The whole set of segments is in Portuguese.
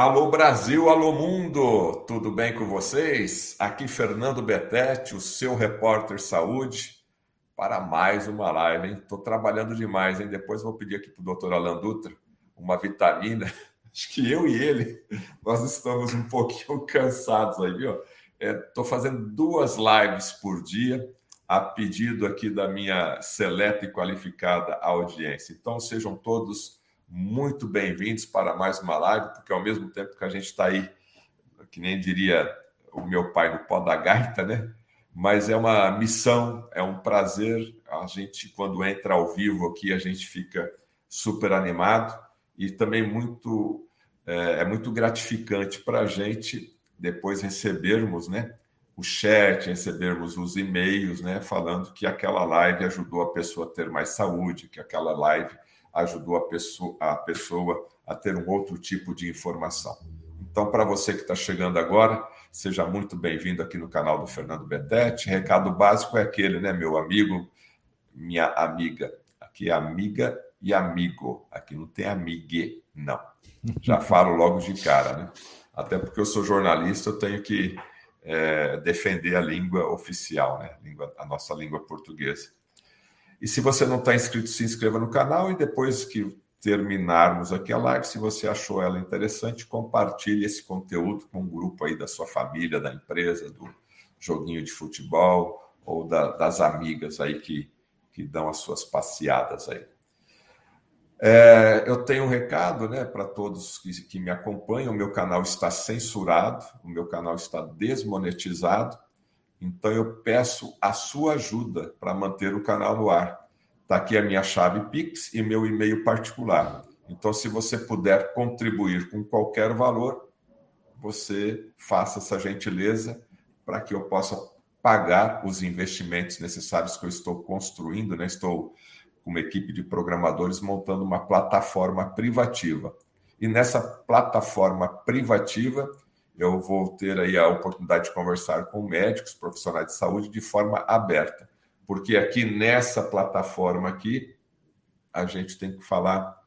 Alô Brasil, alô mundo, tudo bem com vocês? Aqui Fernando Betete, o seu repórter saúde, para mais uma live, hein? Estou trabalhando demais, hein? Depois vou pedir aqui para o doutor Alan Dutra uma vitamina. Acho que eu e ele, nós estamos um pouquinho cansados aí, viu? Estou é, fazendo duas lives por dia, a pedido aqui da minha seleta e qualificada audiência. Então sejam todos muito bem-vindos para mais uma live, porque ao mesmo tempo que a gente está aí, que nem diria o meu pai do pó da gaita, né? Mas é uma missão, é um prazer. A gente, quando entra ao vivo aqui, a gente fica super animado e também muito é, é muito gratificante para a gente depois recebermos, né? O chat, recebermos os e-mails, né? Falando que aquela live ajudou a pessoa a ter mais saúde, que aquela live ajudou a pessoa, a pessoa a ter um outro tipo de informação. Então, para você que está chegando agora, seja muito bem-vindo aqui no canal do Fernando Betete. Recado básico é aquele, né, meu amigo, minha amiga. Aqui é amiga e amigo. Aqui não tem amigue, não. Já falo logo de cara, né? Até porque eu sou jornalista, eu tenho que é, defender a língua oficial, né? A nossa língua portuguesa. E se você não está inscrito, se inscreva no canal e depois que terminarmos aqui a live, se você achou ela interessante, compartilhe esse conteúdo com um grupo aí da sua família, da empresa, do joguinho de futebol ou da, das amigas aí que, que dão as suas passeadas aí. É, eu tenho um recado né, para todos que, que me acompanham: o meu canal está censurado, o meu canal está desmonetizado. Então eu peço a sua ajuda para manter o canal no ar. Está aqui a minha chave Pix e meu e-mail particular. Então, se você puder contribuir com qualquer valor, você faça essa gentileza para que eu possa pagar os investimentos necessários que eu estou construindo. Né? Estou com uma equipe de programadores montando uma plataforma privativa. E nessa plataforma privativa, eu vou ter aí a oportunidade de conversar com médicos, profissionais de saúde de forma aberta, porque aqui nessa plataforma aqui a gente tem que falar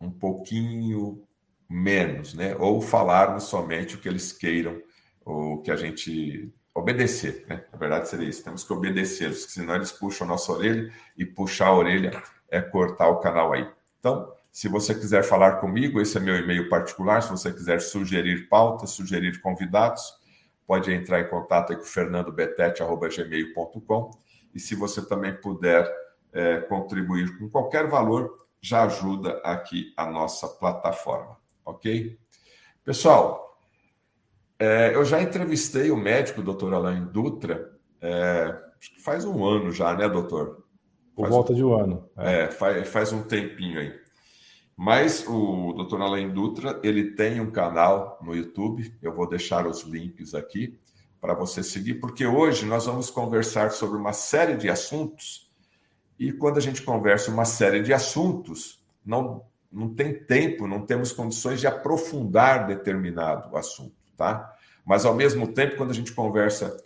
um pouquinho menos, né? Ou falarmos somente o que eles queiram, ou que a gente obedecer, né? Na verdade seria isso, temos que obedecer, senão eles puxam a nossa orelha e puxar a orelha é cortar o canal aí. Então, se você quiser falar comigo, esse é meu e-mail particular. Se você quiser sugerir pautas, sugerir convidados, pode entrar em contato com fernandobetete.gmail.com. E se você também puder é, contribuir com qualquer valor, já ajuda aqui a nossa plataforma, ok? Pessoal, é, eu já entrevistei o médico, doutor Alain Dutra, é, faz um ano já, né, doutor? Por volta um, de um ano. É, é faz, faz um tempinho aí. Mas o Dr. Alain Dutra, ele tem um canal no YouTube, eu vou deixar os links aqui para você seguir, porque hoje nós vamos conversar sobre uma série de assuntos, e quando a gente conversa uma série de assuntos, não, não tem tempo, não temos condições de aprofundar determinado assunto, tá? Mas ao mesmo tempo, quando a gente conversa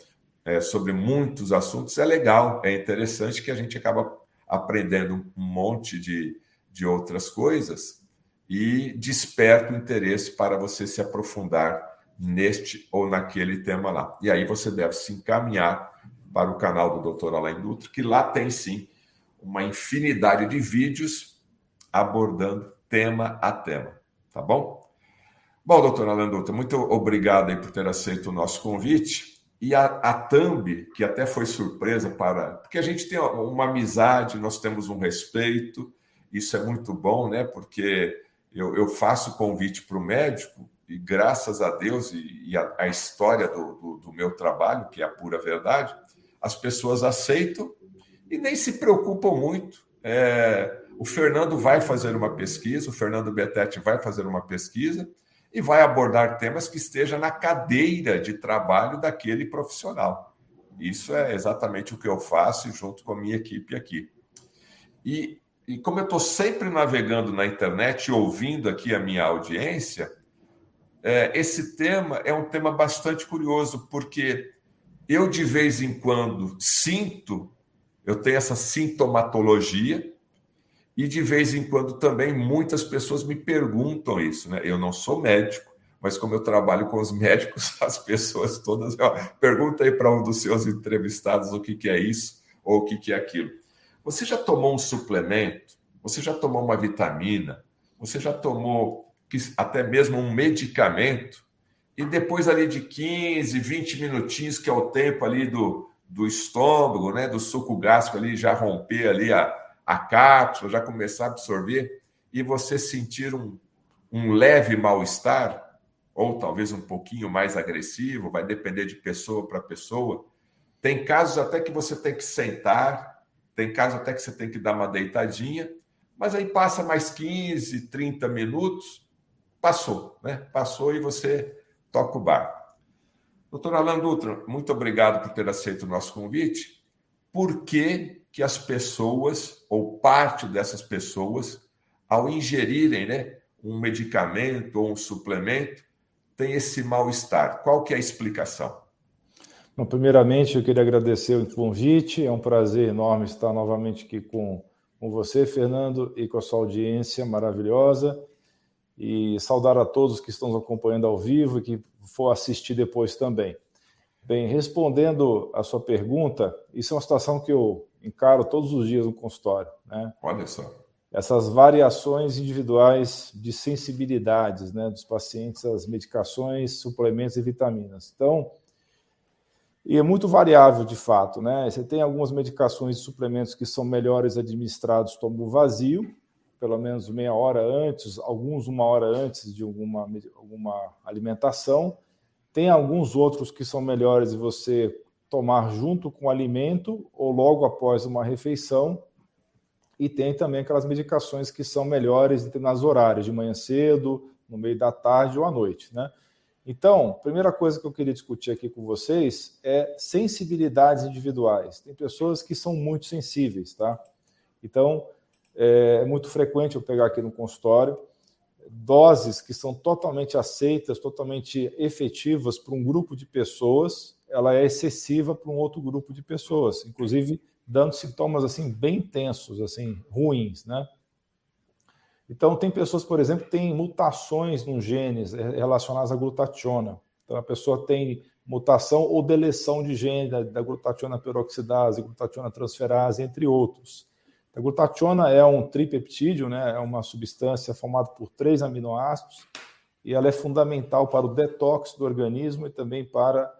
é, sobre muitos assuntos, é legal, é interessante que a gente acaba aprendendo um monte de, de outras coisas e desperta o interesse para você se aprofundar neste ou naquele tema lá. E aí você deve se encaminhar para o canal do Dr. Alain Dutra, que lá tem sim uma infinidade de vídeos abordando tema a tema, tá bom? Bom, doutor Alain Dutra, muito obrigado aí por ter aceito o nosso convite. E a, a Thumb, que até foi surpresa para. Porque a gente tem uma amizade, nós temos um respeito, isso é muito bom, né? Porque eu, eu faço convite para o médico e graças a Deus e, e a, a, história do, do, do, meu trabalho, que é a pura verdade, as pessoas aceitam e nem se preocupam muito. É, o Fernando vai fazer uma pesquisa, o Fernando Betete vai fazer uma pesquisa e vai abordar temas que esteja na cadeira de trabalho daquele profissional. Isso é exatamente o que eu faço junto com a minha equipe aqui. E e como eu estou sempre navegando na internet e ouvindo aqui a minha audiência, é, esse tema é um tema bastante curioso, porque eu, de vez em quando, sinto, eu tenho essa sintomatologia, E de vez em quando também muitas pessoas me perguntam isso, né? Eu não sou médico, mas como eu trabalho com os médicos, as pessoas todas. Ó, pergunta aí para um dos seus entrevistados o que, que é isso ou o que, que é aquilo. Você já tomou um suplemento? Você já tomou uma vitamina? Você já tomou até mesmo um medicamento? E depois ali de 15, 20 minutinhos, que é o tempo ali do, do estômago, né, do suco gástrico ali já romper ali a, a cápsula, já começar a absorver, e você sentir um, um leve mal-estar, ou talvez um pouquinho mais agressivo, vai depender de pessoa para pessoa. Tem casos até que você tem que sentar, tem casos até que você tem que dar uma deitadinha, mas aí passa mais 15, 30 minutos, passou, né? Passou e você toca o barco. Doutor Alan Dutra, muito obrigado por ter aceito o nosso convite. Por que, que as pessoas, ou parte dessas pessoas, ao ingerirem né, um medicamento ou um suplemento, tem esse mal-estar? Qual que é a explicação? Bom, primeiramente, eu queria agradecer o convite. É um prazer enorme estar novamente aqui com, com você, Fernando, e com a sua audiência maravilhosa e saudar a todos que estão nos acompanhando ao vivo e que for assistir depois também. Bem, respondendo a sua pergunta, isso é uma situação que eu encaro todos os dias no consultório. Né? Olha só. Essas variações individuais de sensibilidades né, dos pacientes às medicações, suplementos e vitaminas. Então, e é muito variável de fato, né? Você tem algumas medicações e suplementos que são melhores administrados estômago vazio, pelo menos meia hora antes, alguns uma hora antes de alguma, alguma alimentação. Tem alguns outros que são melhores de você tomar junto com o alimento ou logo após uma refeição. E tem também aquelas medicações que são melhores nas horários, de manhã cedo, no meio da tarde ou à noite, né? Então, primeira coisa que eu queria discutir aqui com vocês é sensibilidades individuais. Tem pessoas que são muito sensíveis, tá? Então, é, é muito frequente eu pegar aqui no consultório doses que são totalmente aceitas, totalmente efetivas para um grupo de pessoas, ela é excessiva para um outro grupo de pessoas, inclusive dando sintomas assim bem intensos, assim ruins, né? Então tem pessoas, por exemplo, que têm mutações nos genes relacionadas à glutationa. Então a pessoa tem mutação ou deleção de gene da, da glutationa peroxidase, glutationa transferase, entre outros. A glutationa é um tripeptídeo, né? é uma substância formada por três aminoácidos e ela é fundamental para o detox do organismo e também para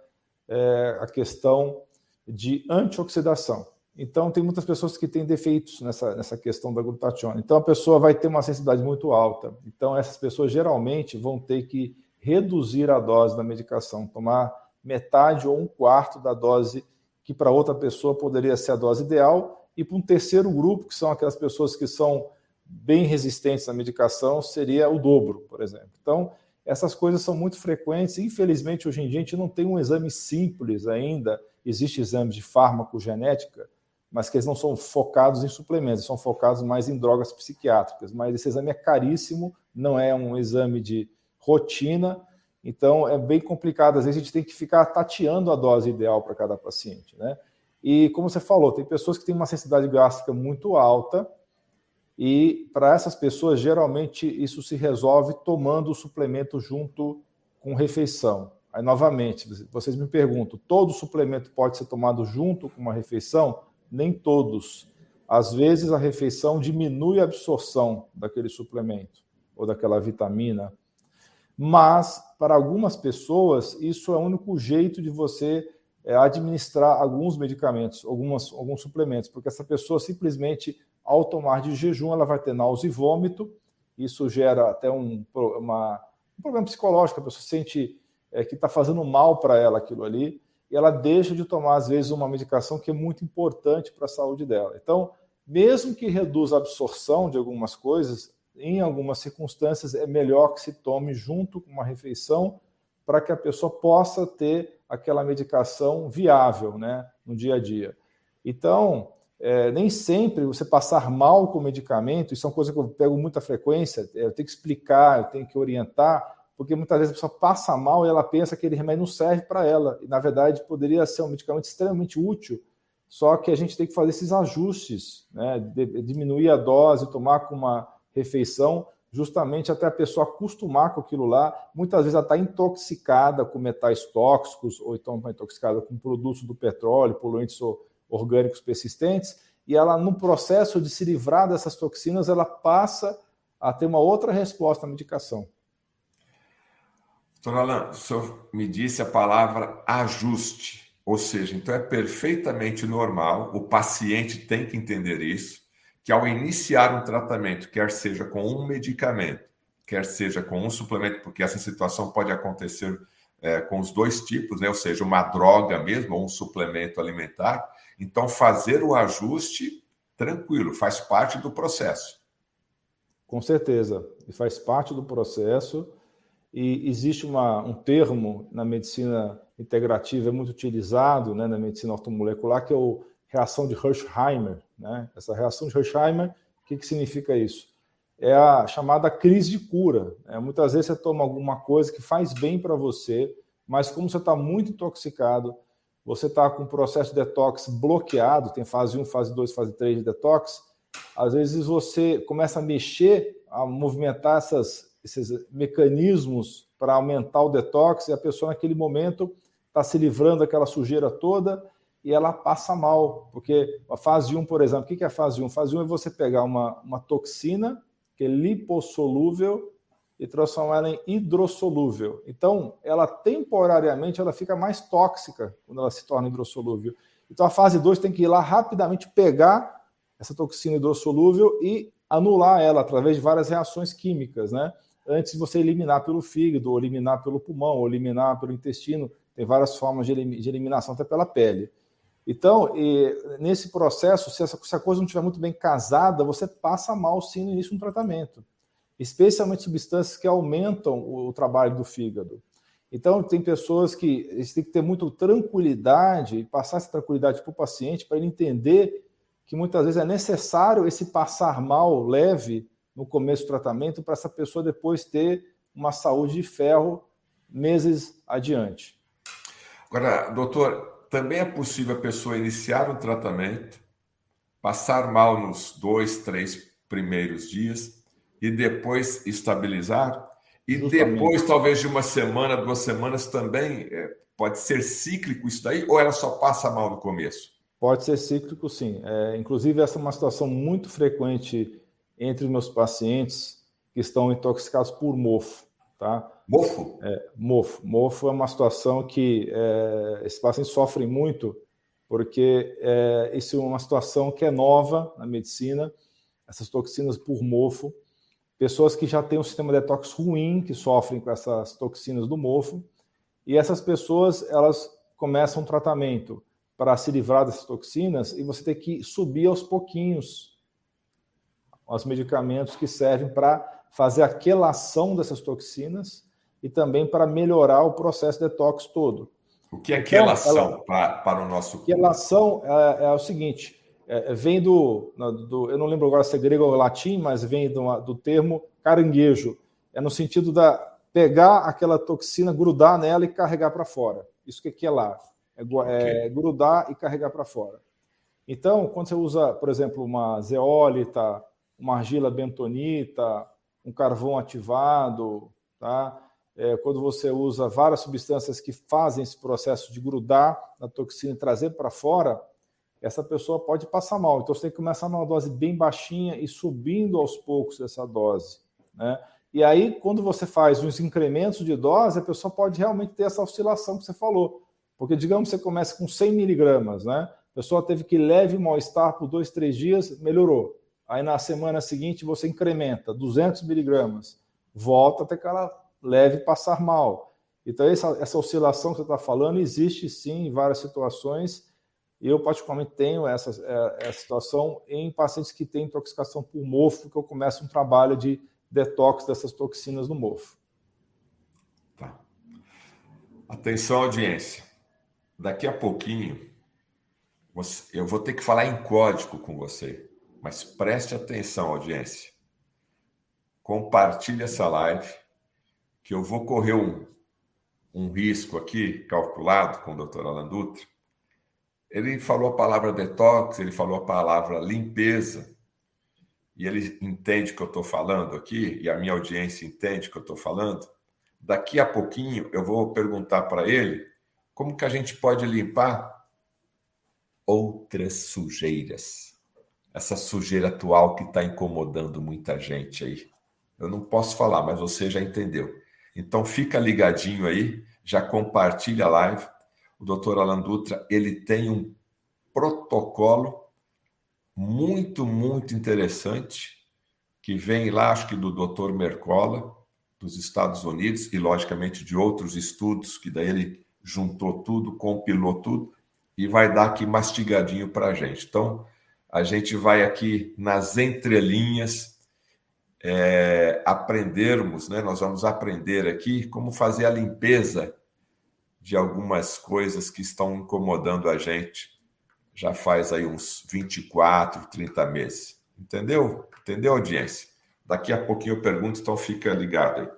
é, a questão de antioxidação. Então, tem muitas pessoas que têm defeitos nessa, nessa questão da glutationa. Então, a pessoa vai ter uma sensibilidade muito alta. Então, essas pessoas geralmente vão ter que reduzir a dose da medicação, tomar metade ou um quarto da dose que para outra pessoa poderia ser a dose ideal e para um terceiro grupo, que são aquelas pessoas que são bem resistentes à medicação, seria o dobro, por exemplo. Então, essas coisas são muito frequentes. Infelizmente, hoje em dia, a gente não tem um exame simples ainda. Existe exame de farmacogenética, mas que eles não são focados em suplementos, são focados mais em drogas psiquiátricas. Mas esse exame é caríssimo, não é um exame de rotina, então é bem complicado. Às vezes a gente tem que ficar tateando a dose ideal para cada paciente, né? E como você falou, tem pessoas que têm uma sensibilidade gástrica muito alta, e para essas pessoas, geralmente, isso se resolve tomando o suplemento junto com refeição. Aí, novamente, vocês me perguntam: todo suplemento pode ser tomado junto com uma refeição? Nem todos. Às vezes, a refeição diminui a absorção daquele suplemento ou daquela vitamina. Mas, para algumas pessoas, isso é o único jeito de você é, administrar alguns medicamentos, algumas, alguns suplementos, porque essa pessoa simplesmente, ao tomar de jejum, ela vai ter náusea e vômito, isso gera até um, uma, um problema psicológico, a pessoa sente é, que está fazendo mal para ela aquilo ali, e ela deixa de tomar, às vezes, uma medicação que é muito importante para a saúde dela. Então, mesmo que reduza a absorção de algumas coisas, em algumas circunstâncias é melhor que se tome junto com uma refeição para que a pessoa possa ter aquela medicação viável né, no dia a dia. Então, é, nem sempre você passar mal com o medicamento, isso é uma coisa que eu pego muita frequência, é, eu tenho que explicar, eu tenho que orientar, porque muitas vezes a pessoa passa mal e ela pensa que aquele remédio não serve para ela, e na verdade poderia ser um medicamento extremamente útil, só que a gente tem que fazer esses ajustes, né? diminuir a dose, tomar com uma refeição, justamente até a pessoa acostumar com aquilo lá. Muitas vezes ela está intoxicada com metais tóxicos, ou então está intoxicada com produtos do petróleo, poluentes orgânicos persistentes, e ela, no processo de se livrar dessas toxinas, ela passa a ter uma outra resposta à medicação. Doutor Alan, o senhor me disse a palavra ajuste, ou seja, então é perfeitamente normal, o paciente tem que entender isso, que ao iniciar um tratamento, quer seja com um medicamento, quer seja com um suplemento, porque essa situação pode acontecer é, com os dois tipos, né? ou seja, uma droga mesmo, ou um suplemento alimentar, então fazer o ajuste tranquilo, faz parte do processo. Com certeza, e faz parte do processo e existe uma, um termo na medicina integrativa é muito utilizado né, na medicina ortomolecular, que é a reação de Hersheimer. Né? Essa reação de Hersheimer, o que, que significa isso? É a chamada crise de cura. Né? Muitas vezes você toma alguma coisa que faz bem para você, mas como você está muito intoxicado, você está com o processo de detox bloqueado, tem fase 1, fase 2, fase 3 de detox, às vezes você começa a mexer, a movimentar essas esses mecanismos para aumentar o detox e a pessoa naquele momento está se livrando daquela sujeira toda e ela passa mal, porque a fase 1, por exemplo, o que é a fase 1? A fase 1 é você pegar uma, uma toxina que é lipossolúvel e transformar ela em hidrossolúvel. Então, ela temporariamente ela fica mais tóxica quando ela se torna hidrossolúvel. Então, a fase 2 tem que ir lá rapidamente pegar essa toxina hidrossolúvel e anular ela através de várias reações químicas, né? Antes de você eliminar pelo fígado, ou eliminar pelo pulmão, ou eliminar pelo intestino. Tem várias formas de eliminação até pela pele. Então, nesse processo, se, essa, se a coisa não estiver muito bem casada, você passa mal sim no início do tratamento. Especialmente substâncias que aumentam o, o trabalho do fígado. Então, tem pessoas que eles têm que ter muita tranquilidade e passar essa tranquilidade para o paciente para ele entender que muitas vezes é necessário esse passar mal leve no começo do tratamento para essa pessoa depois ter uma saúde de ferro meses adiante. Agora, doutor, também é possível a pessoa iniciar um tratamento, passar mal nos dois, três primeiros dias e depois estabilizar? E Justamente. depois, talvez de uma semana, duas semanas também, é, pode ser cíclico isso daí? Ou ela só passa mal no começo? Pode ser cíclico, sim. É, inclusive, essa é uma situação muito frequente entre os meus pacientes que estão intoxicados por mofo. Tá? Mofo? É, mofo. Mofo é uma situação que é, esses pacientes sofrem muito, porque é, isso é uma situação que é nova na medicina, essas toxinas por mofo. Pessoas que já têm um sistema de detox ruim, que sofrem com essas toxinas do mofo, e essas pessoas elas começam um tratamento para se livrar dessas toxinas e você tem que subir aos pouquinhos os medicamentos que servem para fazer a quelação dessas toxinas e também para melhorar o processo de detox todo. O que é então, quelação ela, para, para o nosso corpo? Quelação é, é o seguinte, é, vem do, do, eu não lembro agora se é grego ou latim, mas vem do, do termo caranguejo. É no sentido da pegar aquela toxina, grudar nela e carregar para fora. Isso que é quelar. É, okay. é grudar e carregar para fora. Então, quando você usa, por exemplo, uma zeólita, uma argila bentonita, um carvão ativado, tá? É, quando você usa várias substâncias que fazem esse processo de grudar na toxina e trazer para fora, essa pessoa pode passar mal. Então você tem que começar numa dose bem baixinha e subindo aos poucos essa dose. Né? E aí, quando você faz uns incrementos de dose, a pessoa pode realmente ter essa oscilação que você falou. Porque, digamos, você começa com 100 miligramas, né? A pessoa teve que leve mal-estar por dois, três dias, melhorou. Aí na semana seguinte você incrementa 200 miligramas, volta até que ela leve passar mal. Então essa, essa oscilação que você está falando existe sim em várias situações. Eu particularmente tenho essa, é, essa situação em pacientes que têm intoxicação por mofo, que eu começo um trabalho de detox dessas toxinas no mofo. Tá. Atenção, audiência. Daqui a pouquinho, eu vou ter que falar em código com você. Mas preste atenção, audiência. Compartilhe essa live, que eu vou correr um, um risco aqui, calculado com o doutor Alan Dutra. Ele falou a palavra detox, ele falou a palavra limpeza, e ele entende o que eu estou falando aqui, e a minha audiência entende o que eu estou falando. Daqui a pouquinho eu vou perguntar para ele como que a gente pode limpar outras sujeiras. Essa sujeira atual que está incomodando muita gente aí. Eu não posso falar, mas você já entendeu. Então fica ligadinho aí, já compartilha a live. O doutor Alan Dutra, ele tem um protocolo muito, muito interessante que vem lá, acho que do doutor Mercola, dos Estados Unidos, e logicamente de outros estudos, que daí ele juntou tudo, compilou tudo, e vai dar aqui mastigadinho para a gente. Então, a gente vai aqui nas entrelinhas é, aprendermos, né? Nós vamos aprender aqui como fazer a limpeza de algumas coisas que estão incomodando a gente já faz aí uns 24, 30 meses. Entendeu? Entendeu, audiência? Daqui a pouquinho eu pergunto, então fica ligado aí.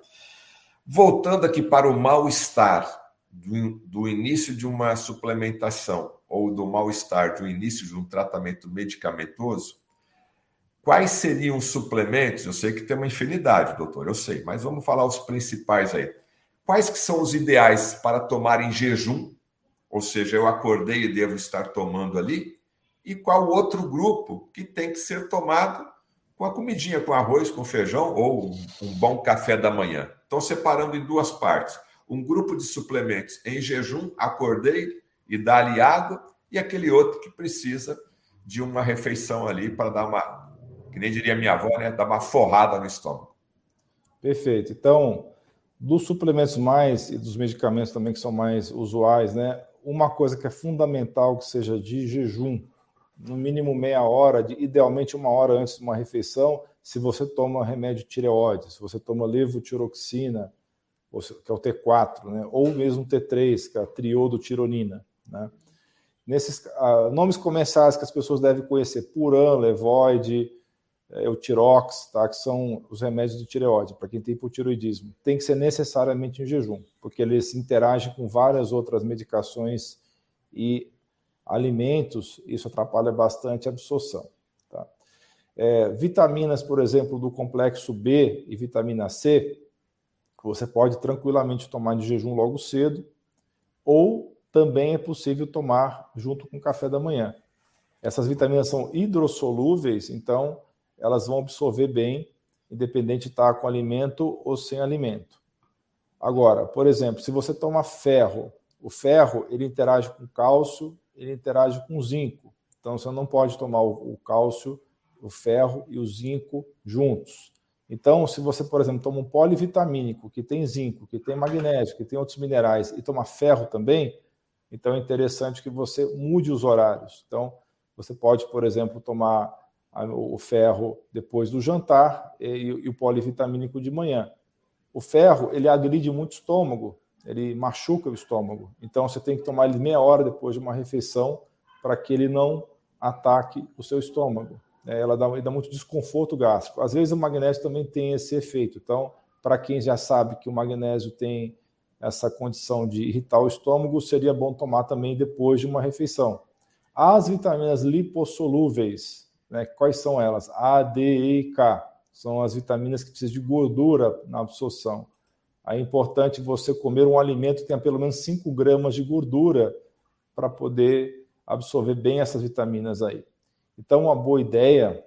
Voltando aqui para o mal-estar do, do início de uma suplementação ou do mal-estar do início de um tratamento medicamentoso, quais seriam os suplementos? Eu sei que tem uma infinidade, doutor, eu sei, mas vamos falar os principais aí. Quais que são os ideais para tomar em jejum? Ou seja, eu acordei e devo estar tomando ali? E qual outro grupo que tem que ser tomado com a comidinha, com arroz, com feijão ou um bom café da manhã? Então, separando em duas partes um grupo de suplementos em jejum, acordei e dá-lhe água, e aquele outro que precisa de uma refeição ali para dar uma, que nem diria minha avó, né, dar uma forrada no estômago. Perfeito. Então, dos suplementos mais e dos medicamentos também que são mais usuais, né, uma coisa que é fundamental que seja de jejum, no mínimo meia hora, de, idealmente uma hora antes de uma refeição, se você toma remédio tireoide, se você toma levotiroxina, que é o T4, né? ou mesmo T3, que é a triodotironina. Né? Nesses ah, nomes comerciais que as pessoas devem conhecer, Puran, Levoide, é, o Tirox, tá? que são os remédios de tireoide, para quem tem hipotiroidismo. Tem que ser necessariamente em jejum, porque eles interagem com várias outras medicações e alimentos, isso atrapalha bastante a absorção. Tá? É, vitaminas, por exemplo, do complexo B e vitamina C, você pode tranquilamente tomar de jejum logo cedo, ou também é possível tomar junto com o café da manhã. Essas vitaminas são hidrossolúveis, então elas vão absorver bem, independente de estar com alimento ou sem alimento. Agora, por exemplo, se você toma ferro, o ferro ele interage com cálcio, ele interage com zinco. Então você não pode tomar o cálcio, o ferro e o zinco juntos. Então, se você, por exemplo, toma um polivitamínico que tem zinco, que tem magnésio, que tem outros minerais e toma ferro também, então é interessante que você mude os horários. Então, você pode, por exemplo, tomar o ferro depois do jantar e, o polivitamínico de manhã. O ferro, ele agride muito o estômago, ele machuca o estômago. Então, você tem que tomar ele meia hora depois de uma refeição para que ele não ataque o seu estômago. Né, ela dá, dá muito desconforto gástrico. Às vezes o magnésio também tem esse efeito. Então, para quem já sabe que o magnésio tem essa condição de irritar o estômago, seria bom tomar também depois de uma refeição. As vitaminas lipossolúveis, né, quais são elas? A, D, E K. São as vitaminas que precisam de gordura na absorção. É importante você comer um alimento que tenha pelo menos 5 gramas de gordura para poder absorver bem essas vitaminas aí. Então, uma boa ideia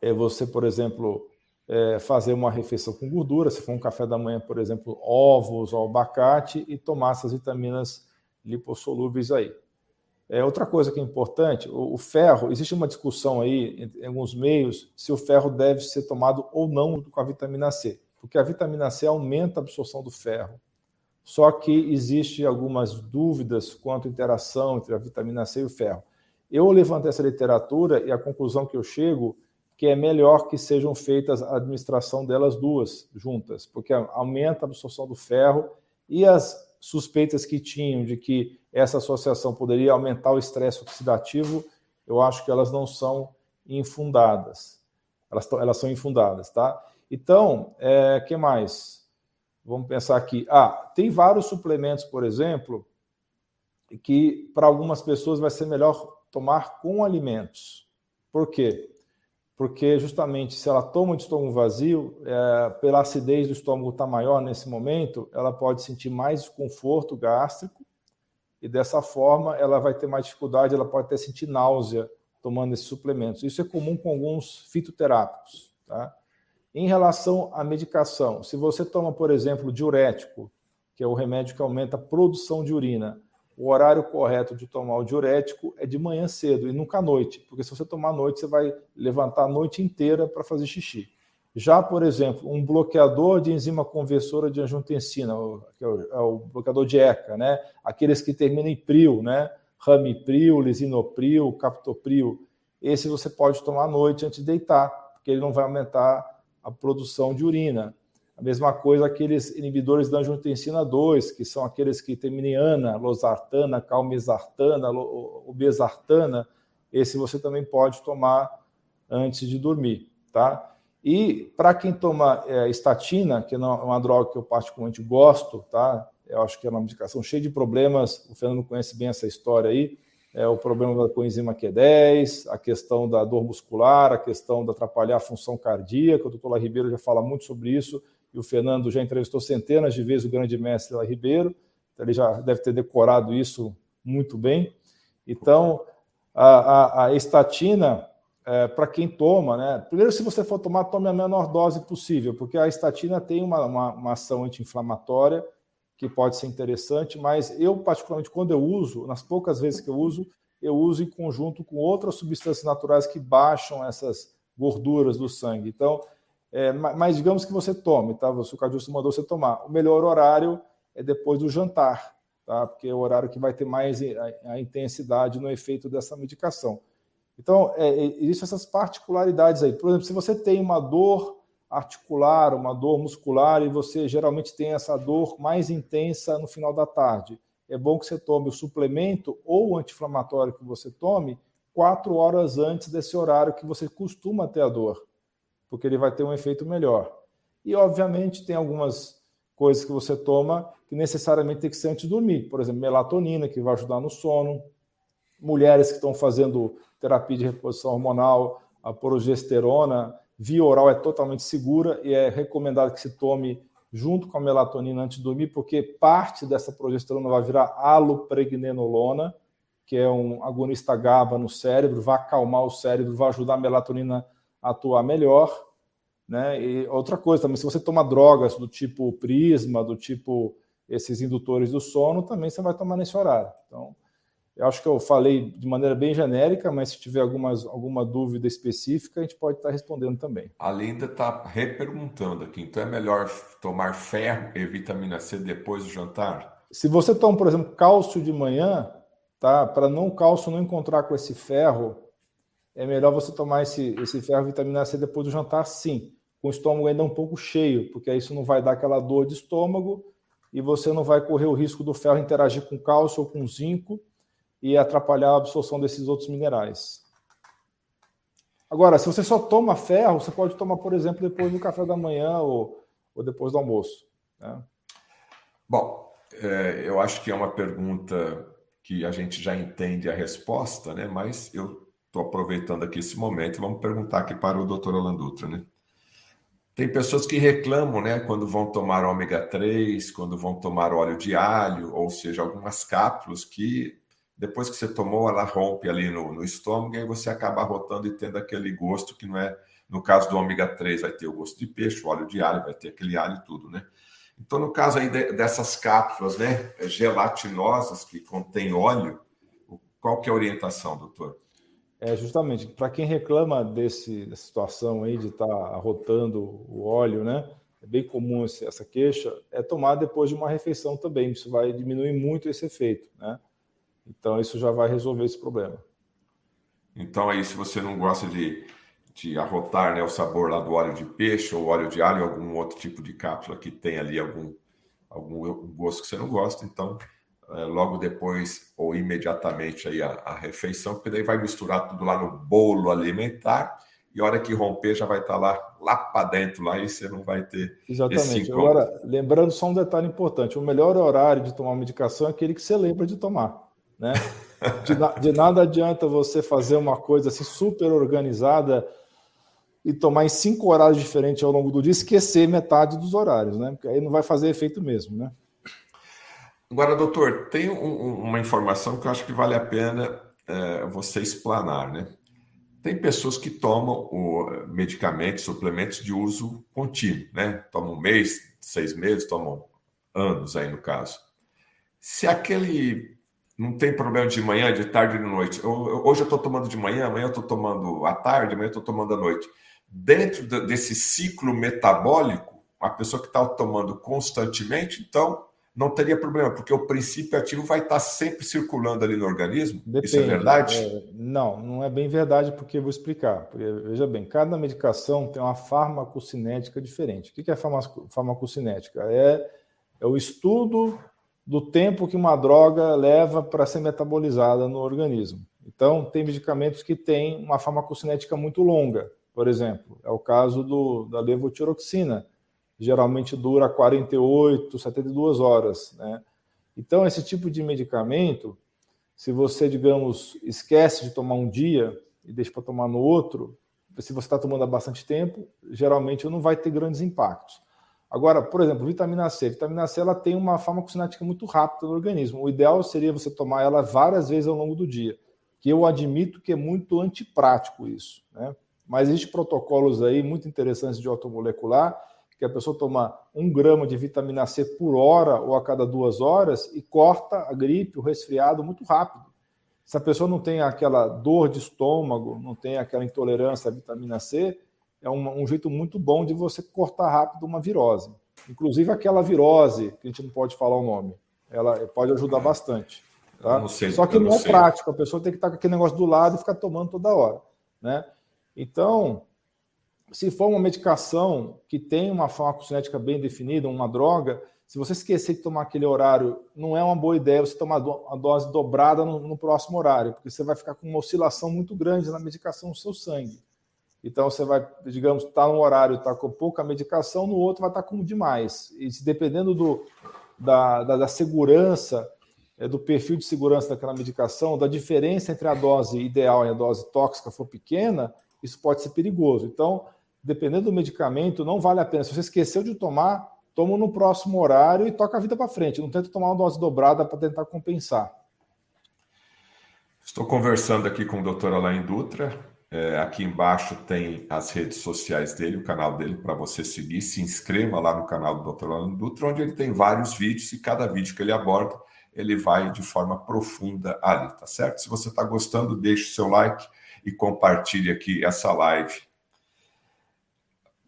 é você, por exemplo, é, fazer uma refeição com gordura, se for um café da manhã, por exemplo, ovos ou abacate, e tomar essas vitaminas lipossolúveis aí. É, outra coisa que é importante, o, o, ferro, existe uma discussão aí em, alguns meios se o ferro deve ser tomado ou não com a vitamina C, porque a vitamina C aumenta a absorção do ferro. Só que existe algumas dúvidas quanto à interação entre a vitamina C e o ferro. Eu levantei essa literatura e a conclusão que eu chego que é melhor que sejam feitas a administração delas duas juntas, porque aumenta a absorção do ferro e as suspeitas que tinham de que essa associação poderia aumentar o estresse oxidativo, eu acho que elas não são infundadas. Elas, elas são infundadas, tá? Então, é, que mais? Vamos pensar aqui. Ah, tem vários suplementos, por exemplo, que para algumas pessoas vai ser melhor tomar com alimentos. Por quê? Porque justamente se ela toma de estômago vazio, é, pela acidez do estômago estar tá maior nesse momento, ela pode sentir mais desconforto gástrico e dessa forma ela vai ter mais dificuldade, ela pode até sentir náusea tomando esses suplementos. Isso é comum com alguns fitoterápicos. Tá? Em relação à medicação, se você toma, por exemplo, diurético, que é o remédio que aumenta a produção de urina, o horário correto de tomar o diurético é de manhã cedo e nunca à noite, porque se você tomar à noite, você vai levantar a noite inteira para fazer xixi. Já, por exemplo, um bloqueador de enzima conversora de angiotensina, que é o, é o bloqueador de ECA, né? aqueles que terminam em pril, né? ramipril, lisinopril, captopril, esse você pode tomar à noite antes de deitar, porque ele não vai aumentar a produção de urina. A mesma coisa aqueles inibidores da angiotensina 2, que são aqueles que terminam em ana, losartana, calmesartana, obesartana, esse você também pode tomar antes de dormir, tá? E para quem toma é, estatina, que é uma droga que eu particularmente gosto, tá? Eu acho que é uma medicação cheia de problemas, o Fernando conhece bem essa história aí, é o problema da coenzima Q10, a questão da dor muscular, a questão de atrapalhar a função cardíaca, o doutor La Ribeiro já fala muito sobre isso, e o Fernando já entrevistou centenas de vezes o grande mestre La Ribeiro, então ele já deve ter decorado isso muito bem. Então, a, a, a estatina, é, para quem toma, né? Primeiro, se você for tomar, tome a menor dose possível, porque a estatina tem uma, uma, uma ação anti-inflamatória que pode ser interessante, mas eu, particularmente, quando eu uso, nas poucas vezes que eu uso, eu uso em conjunto com outras substâncias naturais que baixam essas gorduras do sangue. Então, é, mas digamos que você tome, tá? O seu cardiologista mandou você tomar. O melhor horário é depois do jantar, tá? Porque é o horário que vai ter mais a, intensidade no efeito dessa medicação. Então, é, é, existem essas particularidades aí. Por exemplo, se você tem uma dor articular, uma dor muscular, e você geralmente tem essa dor mais intensa no final da tarde, é bom que você tome o suplemento ou o anti-inflamatório que você tome quatro horas antes desse horário que você costuma ter a dor porque ele vai ter um efeito melhor. E, obviamente, tem algumas coisas que você toma que necessariamente tem que ser antes de dormir. Por exemplo, melatonina, que vai ajudar no sono. Mulheres que estão fazendo terapia de reposição hormonal, a progesterona via oral é totalmente segura e é recomendado que se tome junto com a melatonina antes de dormir, porque parte dessa progesterona vai virar alopregnenolona, que é um agonista GABA no cérebro, vai acalmar o cérebro, vai ajudar a melatonina atuar melhor. Né? E outra coisa também, se você toma drogas do tipo prisma, do tipo esses indutores do sono, também você vai tomar nesse horário. Então, eu acho que eu falei de maneira bem genérica, mas se tiver algumas, alguma dúvida específica, a gente pode estar respondendo também. A Linda está reperguntando aqui, então é melhor tomar ferro e vitamina C depois do jantar? Se você toma, por exemplo, cálcio de manhã, tá? Para não o cálcio não encontrar com esse ferro, é melhor você tomar esse, esse ferro vitamina C depois do jantar, sim, com o estômago ainda um pouco cheio, porque isso não vai dar aquela dor de estômago e você não vai correr o risco do ferro interagir com cálcio ou com zinco e atrapalhar a absorção desses outros minerais. Agora, se você só toma ferro, você pode tomar, por exemplo, depois do café da manhã ou, ou depois do almoço. Né? Bom, é, eu acho que é uma pergunta que a gente já entende a resposta, né? mas eu Estou aproveitando aqui esse momento vamos perguntar aqui para o doutor Olandutra, né? Tem pessoas que reclamam, né, quando vão tomar ômega 3, quando vão tomar óleo de alho, ou seja, algumas cápsulas que depois que você tomou, ela rompe ali no, no estômago e aí você acaba rotando e tendo aquele gosto que não é. No caso do ômega 3, vai ter o gosto de peixe, o óleo de alho, vai ter aquele alho e tudo, né? Então, no caso aí de, dessas cápsulas, né, gelatinosas que contém óleo, qual que é a orientação, doutor? É justamente para quem reclama desse, dessa situação aí de estar tá arrotando o óleo, né? É bem comum essa queixa. É tomar depois de uma refeição também. Isso vai diminuir muito esse efeito, né? Então isso já vai resolver esse problema. Então aí, se você não gosta de, de arrotar né, o sabor lá do óleo de peixe ou óleo de alho, algum outro tipo de cápsula que tem ali algum, algum gosto que você não gosta, então logo depois ou imediatamente aí a, a, refeição, porque daí vai misturar tudo lá no bolo alimentar e a hora que romper já vai estar lá lá para dentro lá e você não vai ter exatamente. Agora lembrando só um detalhe importante, o melhor horário de tomar medicação é aquele que você lembra de tomar. né? De, de, nada adianta você fazer uma coisa assim super organizada e tomar em cinco horários diferentes ao longo do dia, esquecer metade dos horários, né? Porque aí não vai fazer efeito mesmo, né? Agora, doutor, tem um, uma informação que eu acho que vale a pena é, você explanar, né? Tem pessoas que tomam o, medicamentos, suplementos de uso contínuo, né? Tomam um mês, seis meses, tomam anos aí no caso. Se aquele não tem problema de manhã, de tarde e de noite. Hoje eu estou tomando de manhã, amanhã eu estou tomando à tarde, amanhã eu estou tomando à noite. Dentro desse ciclo metabólico, a pessoa que está tomando constantemente, então não teria problema, porque o princípio ativo vai estar sempre circulando ali no organismo. Depende. Isso é verdade? É, não, não é bem verdade, porque eu vou explicar. Porque, veja bem, cada medicação tem uma farmacocinética diferente. O que é farmacocinética? É, é o estudo do tempo que uma droga leva para ser metabolizada no organismo. Então, tem medicamentos que têm uma farmacocinética muito longa, por exemplo, é o caso do, da levotiroxina geralmente dura 48, 72 horas. Né? Então, esse tipo de medicamento, se você, digamos, esquece de tomar um dia e deixa para tomar no outro, se você está tomando há bastante tempo, geralmente não vai ter grandes impactos. Agora, por exemplo, vitamina C. Vitamina C ela tem uma farmacocinética muito rápida no organismo. O ideal seria você tomar ela várias vezes ao longo do dia, que eu admito que é muito antiprático isso. Né? Mas existem protocolos aí muito interessantes de automolecular que a pessoa toma um grama de vitamina C por hora ou a cada duas horas e corta a gripe, o resfriado muito rápido. Se a pessoa não tem aquela dor de estômago, não tem aquela intolerância à vitamina C, é um, um jeito muito bom de você cortar rápido uma virose. Inclusive aquela virose, que a gente não pode falar o nome, ela pode ajudar bastante. Tá? Sei, Só que não, não é prático, a pessoa tem que estar com aquele negócio do lado e ficar tomando toda hora. Né? Então, se for uma medicação que tem uma farmacocinética bem definida, uma droga, se você esquecer de tomar aquele horário, não é uma boa ideia você tomar a dose dobrada no, no, próximo horário, porque você vai ficar com uma oscilação muito grande na medicação no seu sangue. Então você vai, digamos, estar tá num horário está com pouca medicação, no outro vai estar tá com demais. E dependendo do, da, da, da segurança, é, do perfil de segurança daquela medicação, da diferença entre a dose ideal e a dose tóxica for pequena, isso pode ser perigoso. Então, dependendo do medicamento, não vale a pena. Se você esqueceu de tomar, toma no próximo horário e toca a vida para frente. Não tenta tomar uma dose dobrada para tentar compensar. Estou conversando aqui com o Dr. Alain Dutra. É, aqui embaixo tem as redes sociais dele, o canal dele para você seguir. Se inscreva lá no canal do Dr. Alain Dutra, onde ele tem vários vídeos e cada vídeo que ele aborda, ele vai de forma profunda ali, tá certo? Se você está gostando, deixe o seu like e compartilhe aqui essa live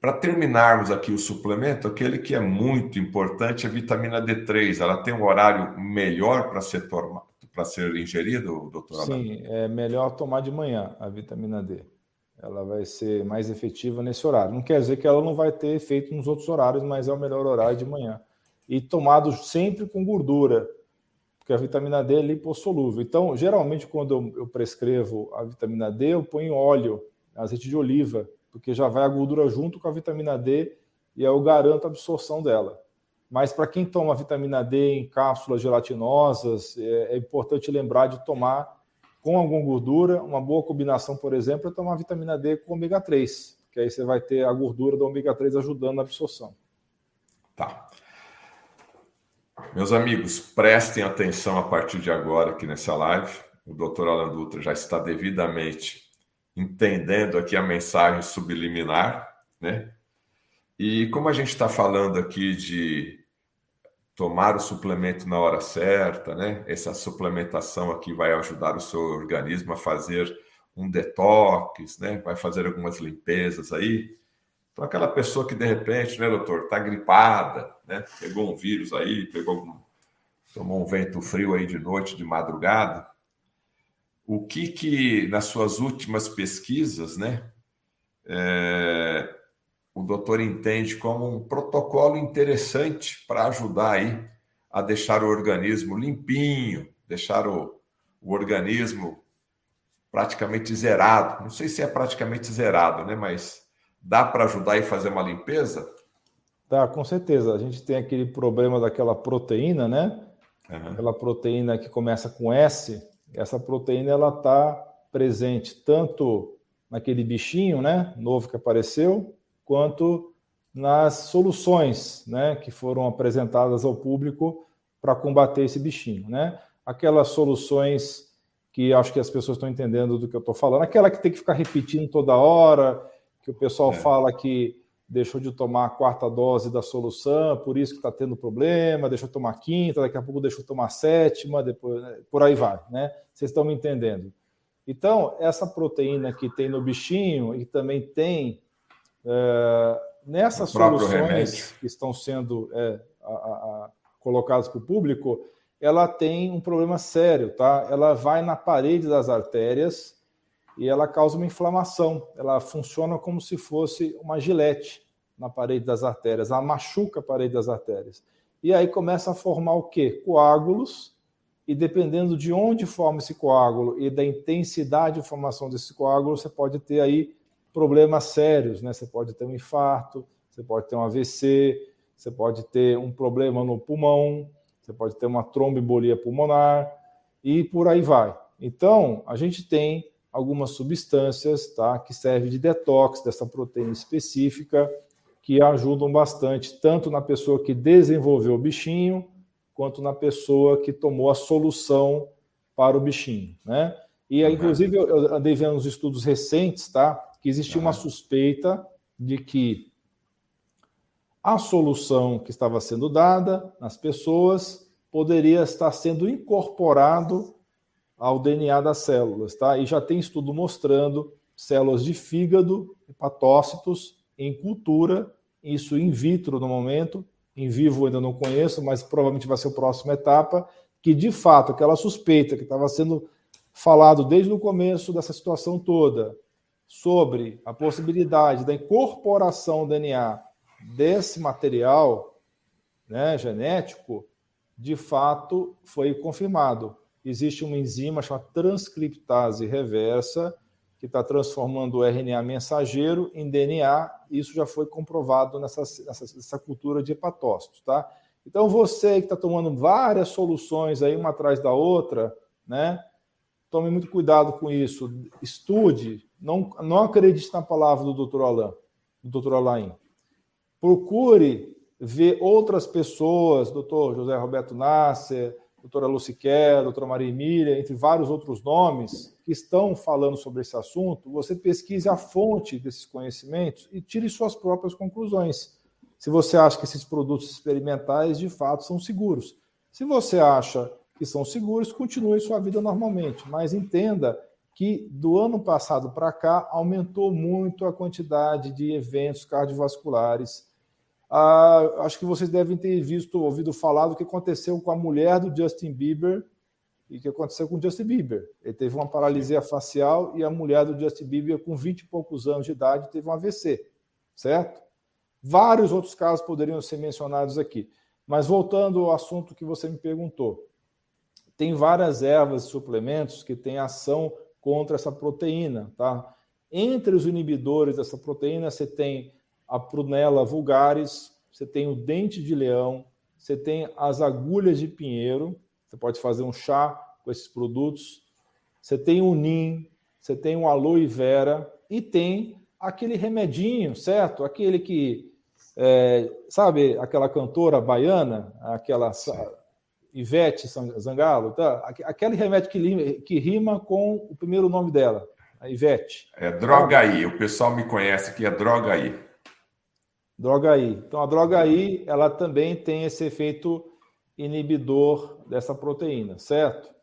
para terminarmos aqui o suplemento, aquele que é muito importante é a vitamina D3. Ela tem um horário melhor para ser para ser ingerido, doutor? Sim, é melhor tomar de manhã a vitamina D. Ela vai ser mais efetiva nesse horário. Não quer dizer que ela não vai ter efeito nos outros horários, mas é o melhor horário de manhã. E tomado sempre com gordura, porque a vitamina D é lipossolúvel. Então, geralmente, quando eu prescrevo a vitamina D, eu ponho óleo, azeite de oliva, porque já vai a gordura junto com a vitamina D e eu garanto a absorção dela. Mas para quem toma vitamina D em cápsulas gelatinosas, é, é, importante lembrar de tomar com alguma gordura. Uma boa combinação, por exemplo, é tomar vitamina D com ômega 3, que aí você vai ter a gordura do ômega 3 ajudando na absorção. Tá. Meus amigos, prestem atenção a partir de agora aqui nessa live. O Dr. Alan Dutra já está devidamente entendendo aqui a mensagem subliminar, né? E como a gente está falando aqui de tomar o suplemento na hora certa, né? Essa suplementação aqui vai ajudar o seu organismo a fazer um detox, né? Vai fazer algumas limpezas aí. Então, aquela pessoa que de repente, né, doutor, está gripada, né? Pegou um vírus aí, pegou tomou um vento frio aí de noite, de madrugada, o que que nas suas últimas pesquisas, né, é, o doutor entende como um protocolo interessante para ajudar aí a deixar o organismo limpinho, deixar o, o organismo praticamente zerado. Não sei se é praticamente zerado, né, mas dá para ajudar e fazer uma limpeza? Dá, com certeza. A gente tem aquele problema daquela proteína, né? uhum. aquela proteína que começa com S, essa proteína ela está presente tanto naquele bichinho, né, novo que apareceu, quanto nas soluções, né, que foram apresentadas ao público para combater esse bichinho, né? Aquelas soluções que acho que as pessoas estão entendendo do que eu estou falando, aquela que tem que ficar repetindo toda hora, que o pessoal é. fala que deixou de tomar a quarta dose da solução, por isso que está tendo problema, deixou de tomar a quinta, daqui a pouco deixou de tomar a sétima, depois, né? por aí vai, né? Vocês estão me entendendo. Então, essa proteína que tem no bichinho e também tem é, nessas soluções que estão sendo é, a, a, colocadas para o público, ela tem um problema sério, tá? Ela vai na parede das artérias e ela causa uma inflamação. Ela funciona como se fosse uma gilete na parede das artérias, ela machuca a parede das artérias. E aí começa a formar o quê? Coágulos, e dependendo de onde forma esse coágulo e da intensidade de formação desse coágulo, você pode ter aí problemas sérios, né? Você pode ter um infarto, você pode ter um AVC, você pode ter um problema no pulmão, você pode ter uma tromboembolia pulmonar e por aí vai. Então, a gente tem algumas substâncias tá, que servem de detox dessa proteína específica, que ajudam bastante, tanto na pessoa que desenvolveu o bichinho, quanto na pessoa que tomou a solução para o bichinho. Né? E, uhum. inclusive, eu andei vendo uns estudos recentes, tá? Que existia uhum. uma suspeita de que a solução que estava sendo dada nas pessoas poderia estar sendo incorporado ao DNA das células, tá? E já tem estudo mostrando células de fígado, hepatócitos em cultura, isso in vitro no momento, em vivo ainda não conheço, mas provavelmente vai ser a próxima etapa, que de fato aquela suspeita que estava sendo falado desde o começo dessa situação toda sobre a possibilidade da incorporação do DNA desse material né, genético, de fato foi confirmado existe uma enzima chamada transcriptase reversa, que está transformando o RNA mensageiro em DNA. Isso já foi comprovado nessa, nessa, nessa cultura de hepatócitos, tá? Então, você que está tomando várias soluções aí, uma atrás da outra, né? Tome muito cuidado com isso. Estude. Não, não acredite na palavra do Dr. Alain, do Dr. Alain. Procure ver outras pessoas, Dr. José Roberto Nasser, doutora Luciquer, doutora Maria Emília, entre vários outros nomes que estão falando sobre esse assunto, você pesquise a fonte desses conhecimentos e tire suas próprias conclusões. Se você acha que esses produtos experimentais de fato são seguros. Se você acha que são seguros, continue sua vida normalmente, mas entenda que do ano passado para cá aumentou muito a quantidade de eventos cardiovasculares ah, acho que vocês devem ter visto, ouvido falar do que aconteceu com a mulher do Justin Bieber e que aconteceu com o Justin Bieber. Ele teve uma paralisia facial e a mulher do Justin Bieber, com 20 e poucos anos de idade, teve um AVC, certo? Vários outros casos poderiam ser mencionados aqui. Mas voltando ao assunto que você me perguntou, tem várias ervas e suplementos que têm ação contra essa proteína, tá? Entre os inibidores dessa proteína, você tem a prunella vulgaris, você tem o dente de leão, você tem as agulhas de pinheiro, você pode fazer um chá com esses produtos, você tem o nim, você tem o aloe vera e tem aquele remedinho, certo? Aquele que, é, sabe, aquela cantora baiana, aquela Ivete Zangalo, tá? aquele remédio que, que rima com o primeiro nome dela, a Ivete. É droga aí, o pessoal me conhece que é droga aí. Droga I. Então, a droga I, ela também tem esse efeito inibidor dessa proteína, certo?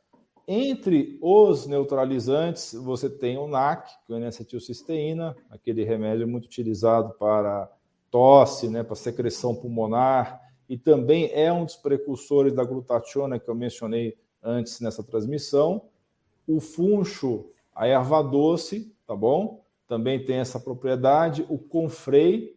Entre os neutralizantes, você tem o NAC, que é a N-acetilcisteína, aquele remédio muito utilizado para tosse, né, para secreção pulmonar, e também é um dos precursores da glutationa que eu mencionei antes nessa transmissão. O funcho, a erva doce, tá bom? Também tem essa propriedade. O confrei,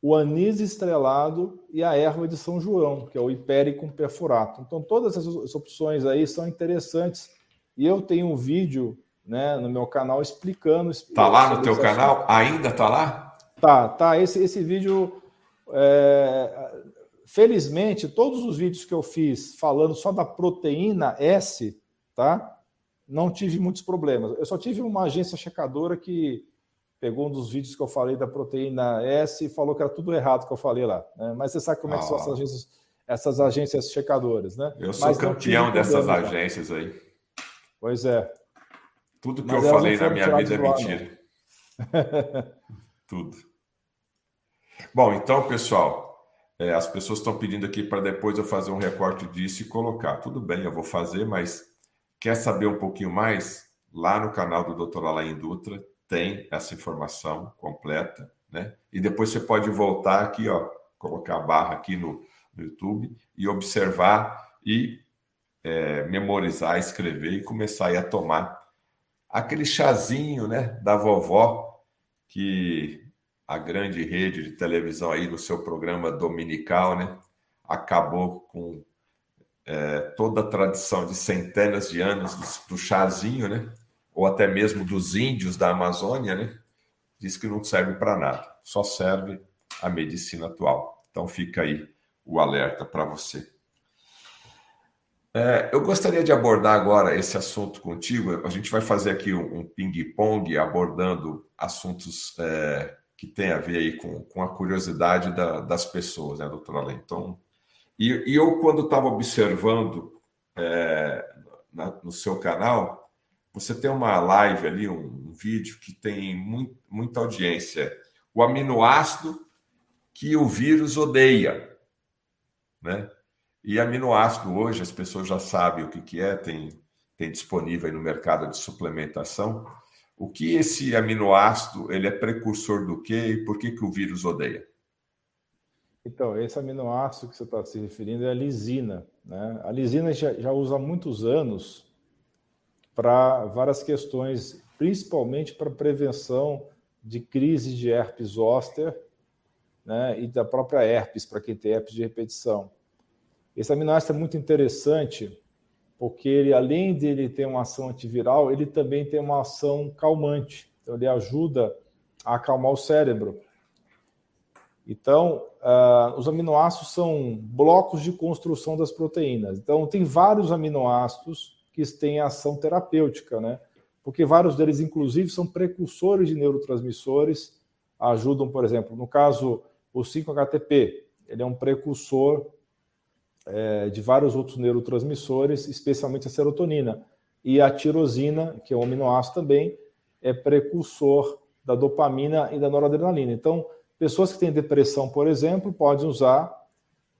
o anis estrelado e a erva de São João, que é o hipericum perfurato. Então, todas essas opções aí são interessantes. E eu tenho um vídeo né, no meu canal explicando. Está lá no teu canal? Ainda está lá? Tá, tá. Esse, esse vídeo é, felizmente, todos os vídeos que eu fiz falando só da proteína S, tá? Não tive muitos problemas. Eu só tive uma agência checadora que pegou um dos vídeos que eu falei da proteína S e falou que era tudo errado que eu falei lá. Né? Mas você sabe como é que são essas agências, essas agências checadoras, né? Eu sou Mas campeão dessas problema, agências aí. Pois é. Tudo que Mas eu falei na minha vida é mentira. Tudo. Bom, então, pessoal, é, as pessoas estão pedindo aqui para depois eu fazer um recorte disso e colocar. Tudo bem, eu vou fazer, mas quer saber um pouquinho mais? Lá no canal do Dr. Alain Dutra tem essa informação completa, né? E depois você pode voltar aqui, ó, colocar a barra aqui no, no YouTube e observar e é, memorizar, escrever e começar a tomar aquele chazinho, né, da vovó que a grande rede de televisão aí no seu programa dominical, né, acabou com é, toda a tradição de centenas de anos do, do, chazinho, né, ou até mesmo dos índios da Amazônia, né, diz que não serve para nada, só serve a medicina atual. Então fica aí o alerta para você. É, eu gostaria de abordar agora esse assunto contigo. A gente vai fazer aqui um, um ping-pong abordando assuntos é, que têm a ver aí com, com a curiosidade da, das pessoas, né, doutora? Então, e, e, eu, quando estava observando é, na, no seu canal, você tem uma live ali, um, um vídeo que tem muito, muita audiência. O aminoácido que o vírus odeia, né? E aminoácido hoje, as pessoas já sabem o que, que é, tem, tem disponível no mercado de suplementação. O que esse aminoácido, ele é precursor do quê e por que, que o vírus odeia? Então, esse aminoácido que você está se referindo é a lisina. Né? A lisina já, já usa há muitos anos para várias questões, principalmente para prevenção de crise de herpes zoster né? e da própria herpes, para quem tem herpes de repetição. Esse aminoácido é muito interessante porque ele, além de ele ter uma ação antiviral, ele também tem uma ação calmante. Então, ele ajuda a acalmar o cérebro. Então, uh, os aminoácidos são blocos de construção das proteínas. Então, tem vários aminoácidos que têm ação terapêutica, né? Porque vários deles, inclusive, são precursores de neurotransmissores, ajudam, por exemplo, no caso, o 5-HTP, ele é um precursor é, de vários outros neurotransmissores, especialmente a serotonina. E a tirosina, que é um aminoácido também, é precursor da dopamina e da noradrenalina. Então, pessoas que têm depressão, por exemplo, podem usar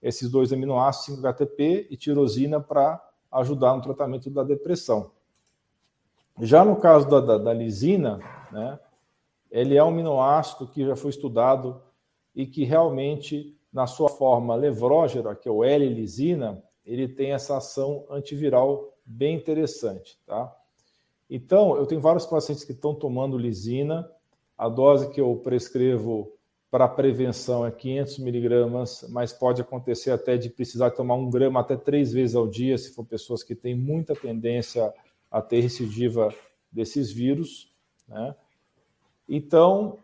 esses dois aminoácidos, 5-HTP e tirosina, para ajudar no tratamento da depressão. Já no caso da, da, da lisina, né, ele é um aminoácido que já foi estudado e que realmente na sua forma levrógera, que é o L-lisina, ele tem essa ação antiviral bem interessante, tá? Então, eu tenho vários pacientes que estão tomando lisina. A dose que eu prescrevo para prevenção é 500 miligramas, mas pode acontecer até de precisar tomar um grama até três vezes ao dia, se for pessoas que têm muita tendência a ter recidiva desses vírus, né? Então,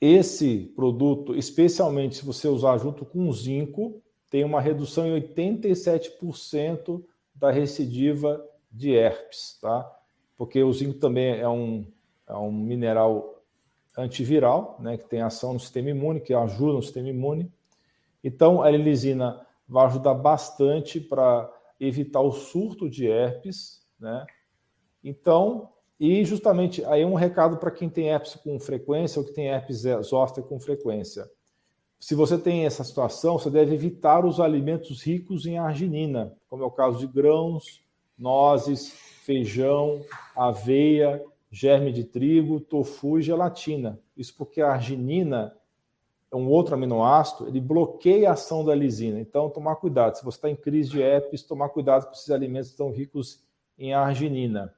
esse produto, especialmente se você usar junto com zinco, tem uma redução em 87% da recidiva de herpes, tá? Porque o zinco também é um, é um mineral antiviral, né, que tem ação no sistema imune, que ajuda no sistema imune. Então, a lilisina vai ajudar bastante para evitar o surto de herpes, né? Então, e justamente aí um recado para quem tem herpes com frequência ou que tem herpes zoster com frequência. Se você tem essa situação, você deve evitar os alimentos ricos em arginina, como é o caso de grãos, nozes, feijão, aveia, germe de trigo, tofu e gelatina. Isso porque a arginina é um outro aminoácido, ele bloqueia a ação da lisina. Então, tomar cuidado. Se você está em crise de herpes, tomar cuidado com esses alimentos estão ricos em arginina.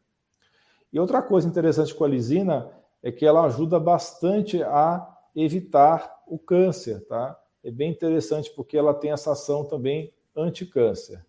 E outra coisa interessante com a lisina é que ela ajuda bastante a evitar o câncer, tá? É bem interessante porque ela tem essa ação também anti-câncer.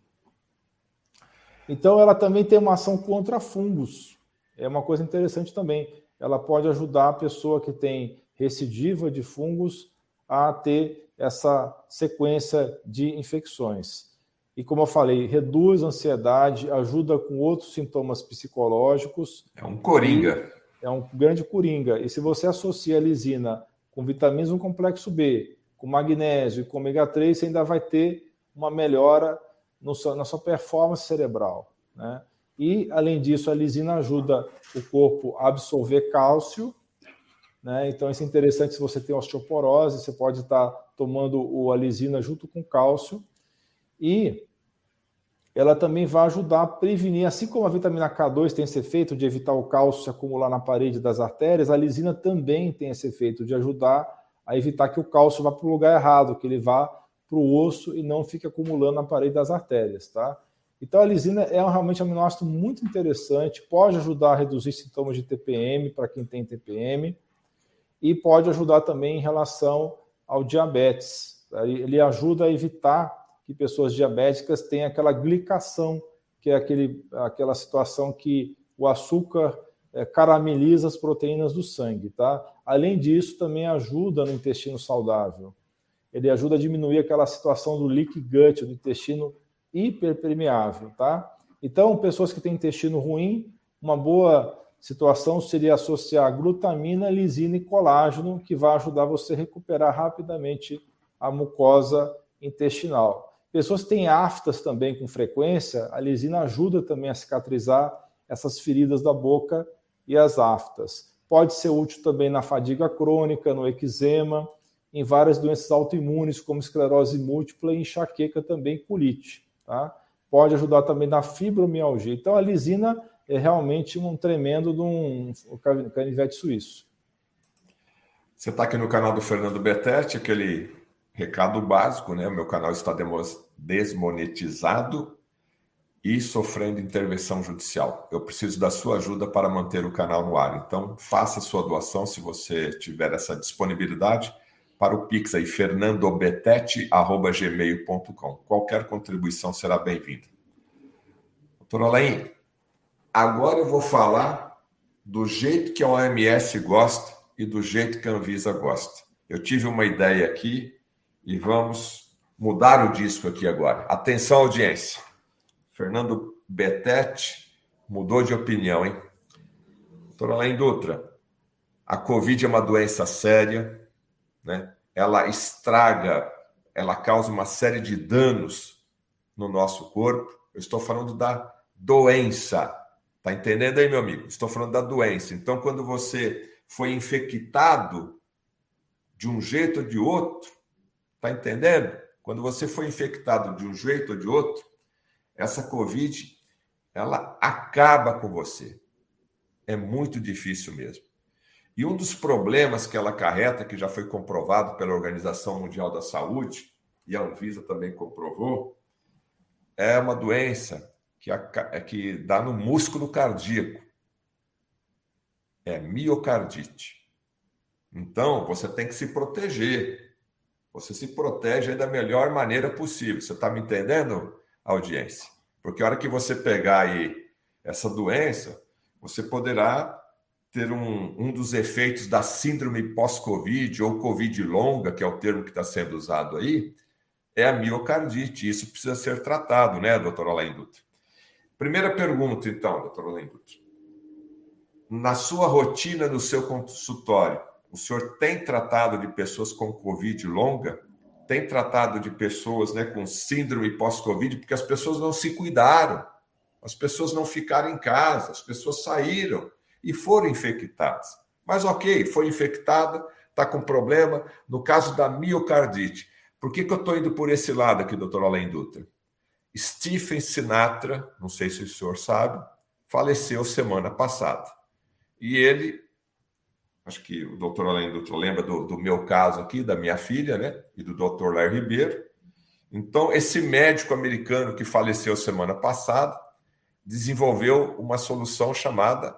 Então, ela também tem uma ação contra fungos. É uma coisa interessante também. Ela pode ajudar a pessoa que tem recidiva de fungos a ter essa sequência de infecções. E como eu falei, reduz a ansiedade, ajuda com outros sintomas psicológicos. É um coringa. É um grande coringa. E se você associa a lisina com vitaminas do complexo B, com magnésio e com ômega 3, você ainda vai ter uma melhora no, na sua performance cerebral. Né? E, além disso, a lisina ajuda o corpo a absorver cálcio. Né? Então, isso é interessante se você tem osteoporose, você pode estar tomando o, a lisina junto com cálcio. E ela também vai ajudar a prevenir, assim como a vitamina K2 tem esse efeito de evitar o cálcio se acumular na parede das artérias, a lisina também tem esse efeito de ajudar a evitar que o cálcio vá para o lugar errado, que ele vá para o osso e não fique acumulando na parede das artérias, tá? Então a lisina é realmente um aminoácido muito interessante, pode ajudar a reduzir sintomas de TPM para quem tem TPM e pode ajudar também em relação ao diabetes. Ele ajuda a evitar que pessoas diabéticas tenham aquela glicação, que é aquele, aquela situação que o açúcar é, carameliza as proteínas do sangue, tá? Além disso, também ajuda no intestino saudável. Ele ajuda a diminuir aquela situação do leak gut, do intestino hiperpermeável, tá? Então, pessoas que têm intestino ruim, uma boa situação seria associar glutamina, lisina e colágeno, que vai ajudar você a recuperar rapidamente a mucosa intestinal. Pessoas que têm aftas também com frequência, a lisina ajuda também a cicatrizar essas feridas da boca e as aftas. Pode ser útil também na fadiga crônica, no eczema, em várias doenças autoimunes, como esclerose múltipla e enxaqueca também, colite. Tá? Pode ajudar também na fibromialgia. Então, a lisina é realmente um tremendo de um canivete suíço. Você está aqui no canal do Fernando Betete, aquele recado básico, né? O meu canal está desmonetizado e sofrendo intervenção judicial. Eu preciso da sua ajuda para manter o canal no ar. Então, faça sua doação se você tiver essa disponibilidade para o Pix aí, fernandobetete.gmail.com. Qualquer contribuição será bem-vinda. Doutor Alain, agora eu vou falar do jeito que a OMS gosta e do jeito que a Anvisa gosta. Eu tive uma ideia aqui e vamos mudar o disco aqui agora. Atenção, audiência. Fernando Betete mudou de opinião, hein? Doutor Alain Dutra, a Covid é uma doença séria, né? Ela estraga, ela causa uma série de danos no nosso corpo. Eu estou falando da doença. Tá entendendo aí, meu amigo? Estou falando da doença. Então, quando você foi infectado de um jeito ou de outro, tá entendendo? Quando você foi infectado de um jeito ou de outro, essa Covid, ela acaba com você. É muito difícil mesmo. E um dos problemas que ela acarreta, que já foi comprovado pela Organização Mundial da Saúde, e a Anvisa também comprovou, é uma doença que, é que dá no músculo cardíaco. É miocardite. Então, você tem que se proteger. Você se protege da melhor maneira possível. Você está me entendendo, audiência? Porque a hora que você pegar aí essa doença, você poderá ter um, um dos efeitos da síndrome pós-Covid ou Covid longa, que é o termo que está sendo usado aí, é a miocardite. Isso precisa ser tratado, né, doutor Alain Dutra? Primeira pergunta, então, doutor Alain Dutra. Na sua rotina, no seu consultório, o senhor tem tratado de pessoas com Covid longa? Tem tratado de pessoas né, com síndrome pós-Covid? Porque as pessoas não se cuidaram, as pessoas não ficaram em casa, as pessoas saíram e foram infectadas. Mas ok, foi infectada, está com problema. No caso da miocardite, por que, que eu estou indo por esse lado aqui, doutor Alain Dutra? Stephen Sinatra, não sei se o senhor sabe, faleceu semana passada. E ele, acho que o doutor Alain Dutra lembra do, do meu caso aqui, da minha filha, né? E do doutor Larry Ribeiro. Então, esse médico americano que faleceu semana passada desenvolveu uma solução chamada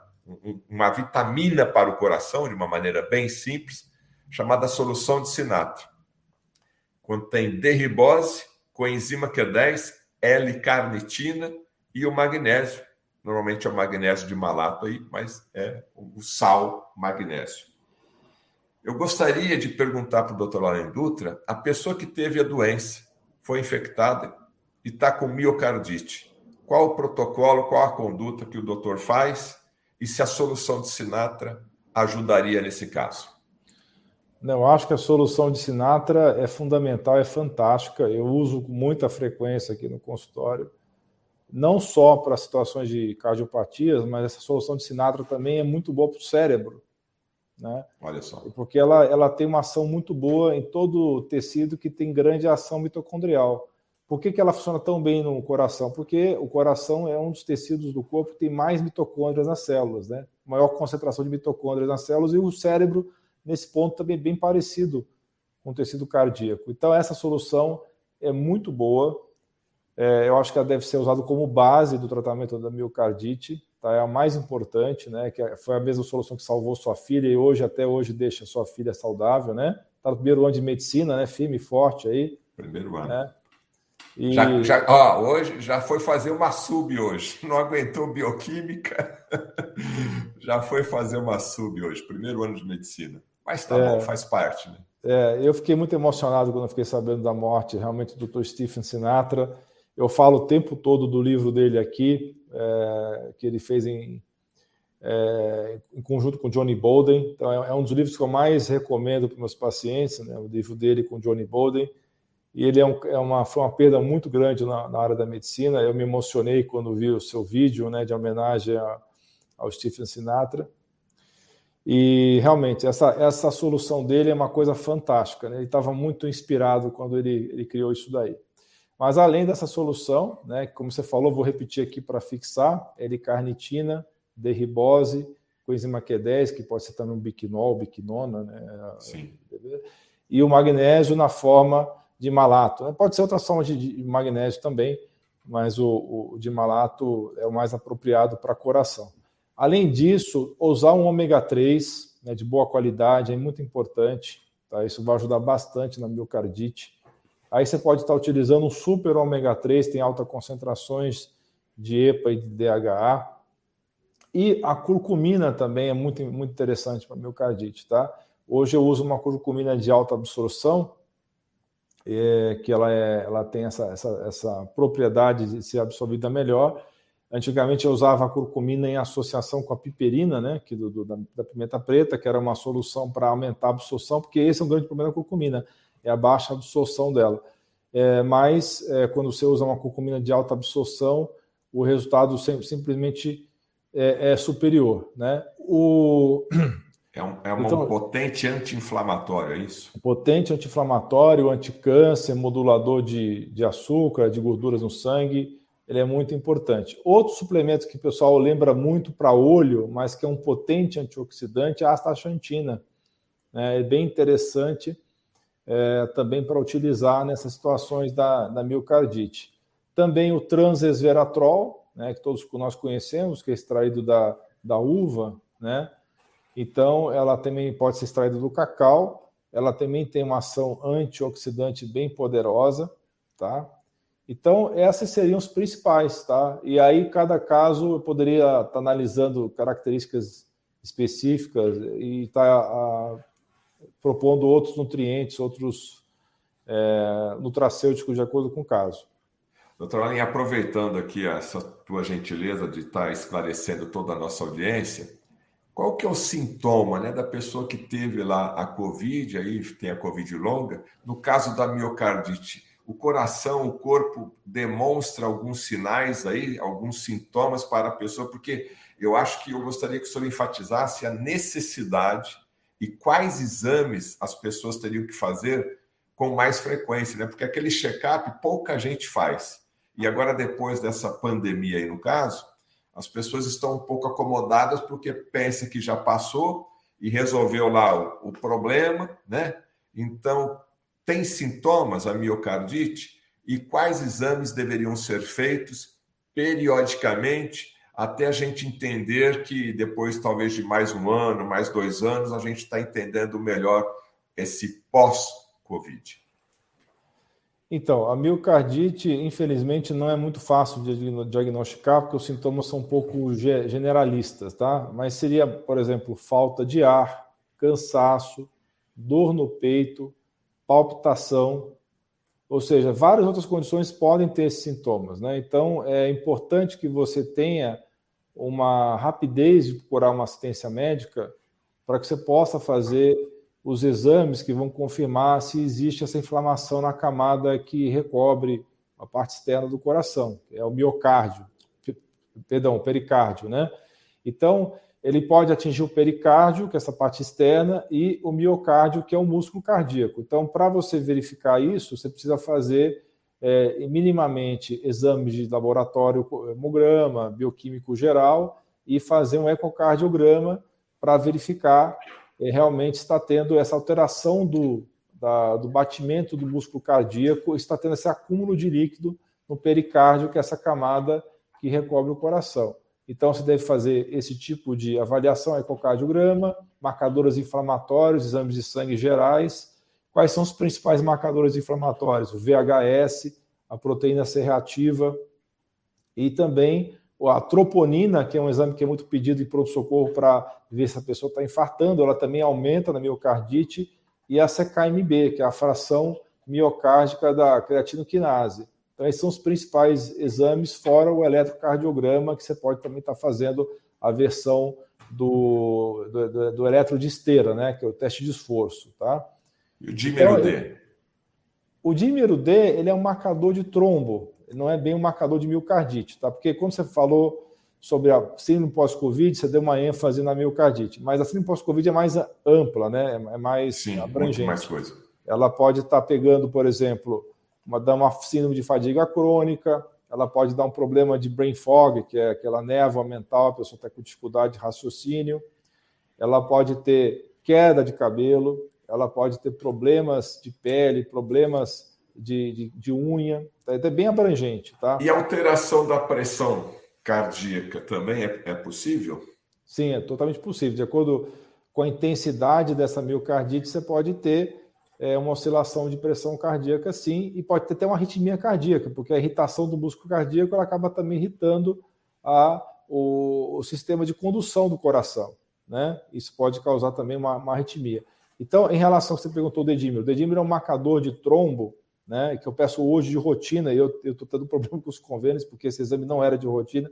uma vitamina para o coração, de uma maneira bem simples, chamada solução de Sinatra. Contém derribose, coenzima Q10, L-carnitina e o magnésio. Normalmente é o magnésio de malato aí, mas é o sal magnésio. Eu gostaria de perguntar para o doutor Lauren Dutra, a pessoa que teve a doença, foi infectada e está com miocardite, qual o protocolo, qual a conduta que o doutor faz e se a solução de Sinatra ajudaria nesse caso? Não, acho que a solução de Sinatra é fundamental, é fantástica. Eu uso com muita frequência aqui no consultório, não só para situações de cardiopatias, mas essa solução de Sinatra também é muito boa para o cérebro. Né? Olha só. Porque ela, ela tem uma ação muito boa em todo o tecido que tem grande ação mitocondrial. Por que, que ela funciona tão bem no coração? Porque o coração é um dos tecidos do corpo que tem mais mitocôndrias nas células, né? Maior concentração de mitocôndrias nas células e o cérebro, nesse ponto, também é bem parecido com o tecido cardíaco. Então, essa solução é muito boa. É, eu acho que ela deve ser usada como base do tratamento da miocardite, tá? É a mais importante, né? Que é, foi a mesma solução que salvou sua filha e hoje, até hoje, deixa sua filha saudável, né? Está no primeiro ano de medicina, né? Firme e forte aí. Primeiro ano. Né? E... Já, já, ó, hoje já foi fazer uma sub hoje. Não aguentou bioquímica, já foi fazer uma sub hoje, primeiro ano de medicina. Mas tá é, bom, faz parte, né? É, eu fiquei muito emocionado quando fiquei sabendo da morte realmente do Dr. Stephen Sinatra. Eu falo o tempo todo do livro dele aqui, é, que ele fez em, é, em conjunto com Johnny Bolden. Então, é, é, um dos livros que eu mais recomendo para meus pacientes, né, o livro dele com Johnny Bolden e ele é, um, é, uma, foi uma perda muito grande na, na, área da medicina. Eu me emocionei quando vi o seu vídeo né, de homenagem a, ao Stephen Sinatra. E realmente, essa, essa solução dele é uma coisa fantástica. Né? Ele estava muito inspirado quando ele, ele criou isso daí. Mas além dessa solução, né, como você falou, vou repetir aqui para fixar: L-carnitina, derribose, coenzima Q10, que pode ser também um biquinol, biquinona, né? Sim. E o magnésio na forma de malato. Né? Pode ser outras formas de, de magnésio também, mas o, o de malato é o mais apropriado para coração. Além disso, usar um ômega 3 né, de boa qualidade é muito importante. Tá? Isso vai ajudar bastante na miocardite. Aí você pode estar utilizando um super ômega 3, tem altas concentrações de EPA e de DHA. E a curcumina também é muito, muito interessante para miocardite. Tá? Hoje eu uso uma curcumina de alta absorção, é, que ela, é, ela tem essa, essa, essa propriedade de ser absorvida melhor. Antigamente eu usava a curcumina em associação com a piperina, né, que do, do da, da, pimenta preta, que era uma solução para aumentar a absorção, porque esse é um grande problema da curcumina, é a baixa absorção dela. É, mas é, quando você usa uma curcumina de alta absorção, o resultado sim, simplesmente é, é superior. Né? O, É um, é um então, potente anti-inflamatório, é isso? Potente anti-inflamatório, anticâncer, modulador de, de açúcar, de gorduras no sangue, ele é muito importante. Outro suplemento que o pessoal lembra muito para olho, mas que é um potente antioxidante, é a astaxantina. É bem interessante é, também para utilizar nessas situações da, da miocardite. Também o transesveratrol, né, que todos nós conhecemos, que é extraído da, da uva, né? Então, ela também pode ser extraída do cacau, ela também tem uma ação antioxidante bem poderosa, tá? Então, esses seriam os principais, tá? E aí, cada caso, eu poderia estar analisando características específicas e estar tá, propondo outros nutrientes, outros é, nutracêuticos de acordo com o caso. Doutor Allen, aproveitando aqui essa tua gentileza de estar esclarecendo toda a nossa audiência, qual que é o sintoma né, da pessoa que teve lá a Covid, aí tem a Covid longa, no caso da miocardite? O coração, o corpo demonstra alguns sinais aí, alguns sintomas para a pessoa, porque eu acho que eu gostaria que o senhor enfatizasse a necessidade e quais exames as pessoas teriam que fazer com mais frequência, né? Porque aquele check-up pouca gente faz. E agora, depois dessa pandemia aí, no caso, as pessoas estão um pouco acomodadas porque pensa que já passou e resolveu lá o, o problema, né? Então, tem sintomas a miocardite e quais exames deveriam ser feitos periodicamente até a gente entender que depois, talvez de mais um ano, mais dois anos, a gente está entendendo melhor esse pós-Covid. Então, a miocardite, infelizmente, não é muito fácil de diagnosticar, porque os sintomas são um pouco generalistas, tá? Mas seria, por exemplo, falta de ar, cansaço, dor no peito, palpitação, ou seja, várias outras condições podem ter esses sintomas. Né? Então, é importante que você tenha uma rapidez de procurar uma assistência médica para que você possa fazer os exames que vão confirmar se existe essa inflamação na camada que recobre a parte externa do coração, que é o miocárdio, perdão, o pericárdio, né? Então, ele pode atingir o pericárdio, que é essa parte externa, e o miocárdio, que é o músculo cardíaco. Então, para você verificar isso, você precisa fazer é, minimamente exames de laboratório, hemograma, bioquímico geral, e fazer um ecocardiograma para verificar realmente está tendo essa alteração do, da, do batimento do músculo cardíaco, está tendo esse acúmulo de líquido no pericárdio, que é essa camada que recobre o coração. Então, você deve fazer esse tipo de avaliação, ecocardiograma, marcadores inflamatórios, exames de sangue gerais. Quais são os principais marcadores inflamatórios? O VHS, a proteína C reativa e também a troponina, que é um exame que é muito pedido em pronto-socorro para ver se a pessoa está infartando, ela também aumenta na miocardite, e a CKMB, que é a fração miocárdica da creatinoquinase. Então, esses são os principais exames, fora o eletrocardiograma, que você pode também estar fazendo a versão do, do, do, do eletro de esteira, né? que é o teste de esforço. Tá? E o dímero então, D? O dímero D ele é um marcador de trombo, não é bem um marcador de miocardite, tá? porque quando você falou sobre a síndrome pós-Covid, você deu uma ênfase na miocardite, mas a síndrome pós-Covid é mais ampla, né? é mais Sim, abrangente. mais coisa. Ela pode estar pegando, por exemplo, uma, dar uma síndrome de fadiga crônica, ela pode dar um problema de brain fog, que é aquela névoa mental, a pessoa está com dificuldade de raciocínio, ela pode ter queda de cabelo, ela pode ter problemas de pele, problemas de, de, de unha, tá? é bem abrangente. Tá? E alteração da pressão cardíaca também é, é possível? Sim, é totalmente possível. De acordo com a intensidade dessa miocardite, você pode ter é, uma oscilação de pressão cardíaca, sim, e pode ter até uma arritmia cardíaca, porque a irritação do músculo cardíaco ela acaba também irritando a, o, o sistema de condução do coração. Né? Isso pode causar também uma, uma arritmia. Então, em relação ao que você perguntou do dedímero, o dedímero é um marcador de trombo, né, que eu peço hoje de rotina, e eu estou tendo problema com os convênios, porque esse exame não era de rotina,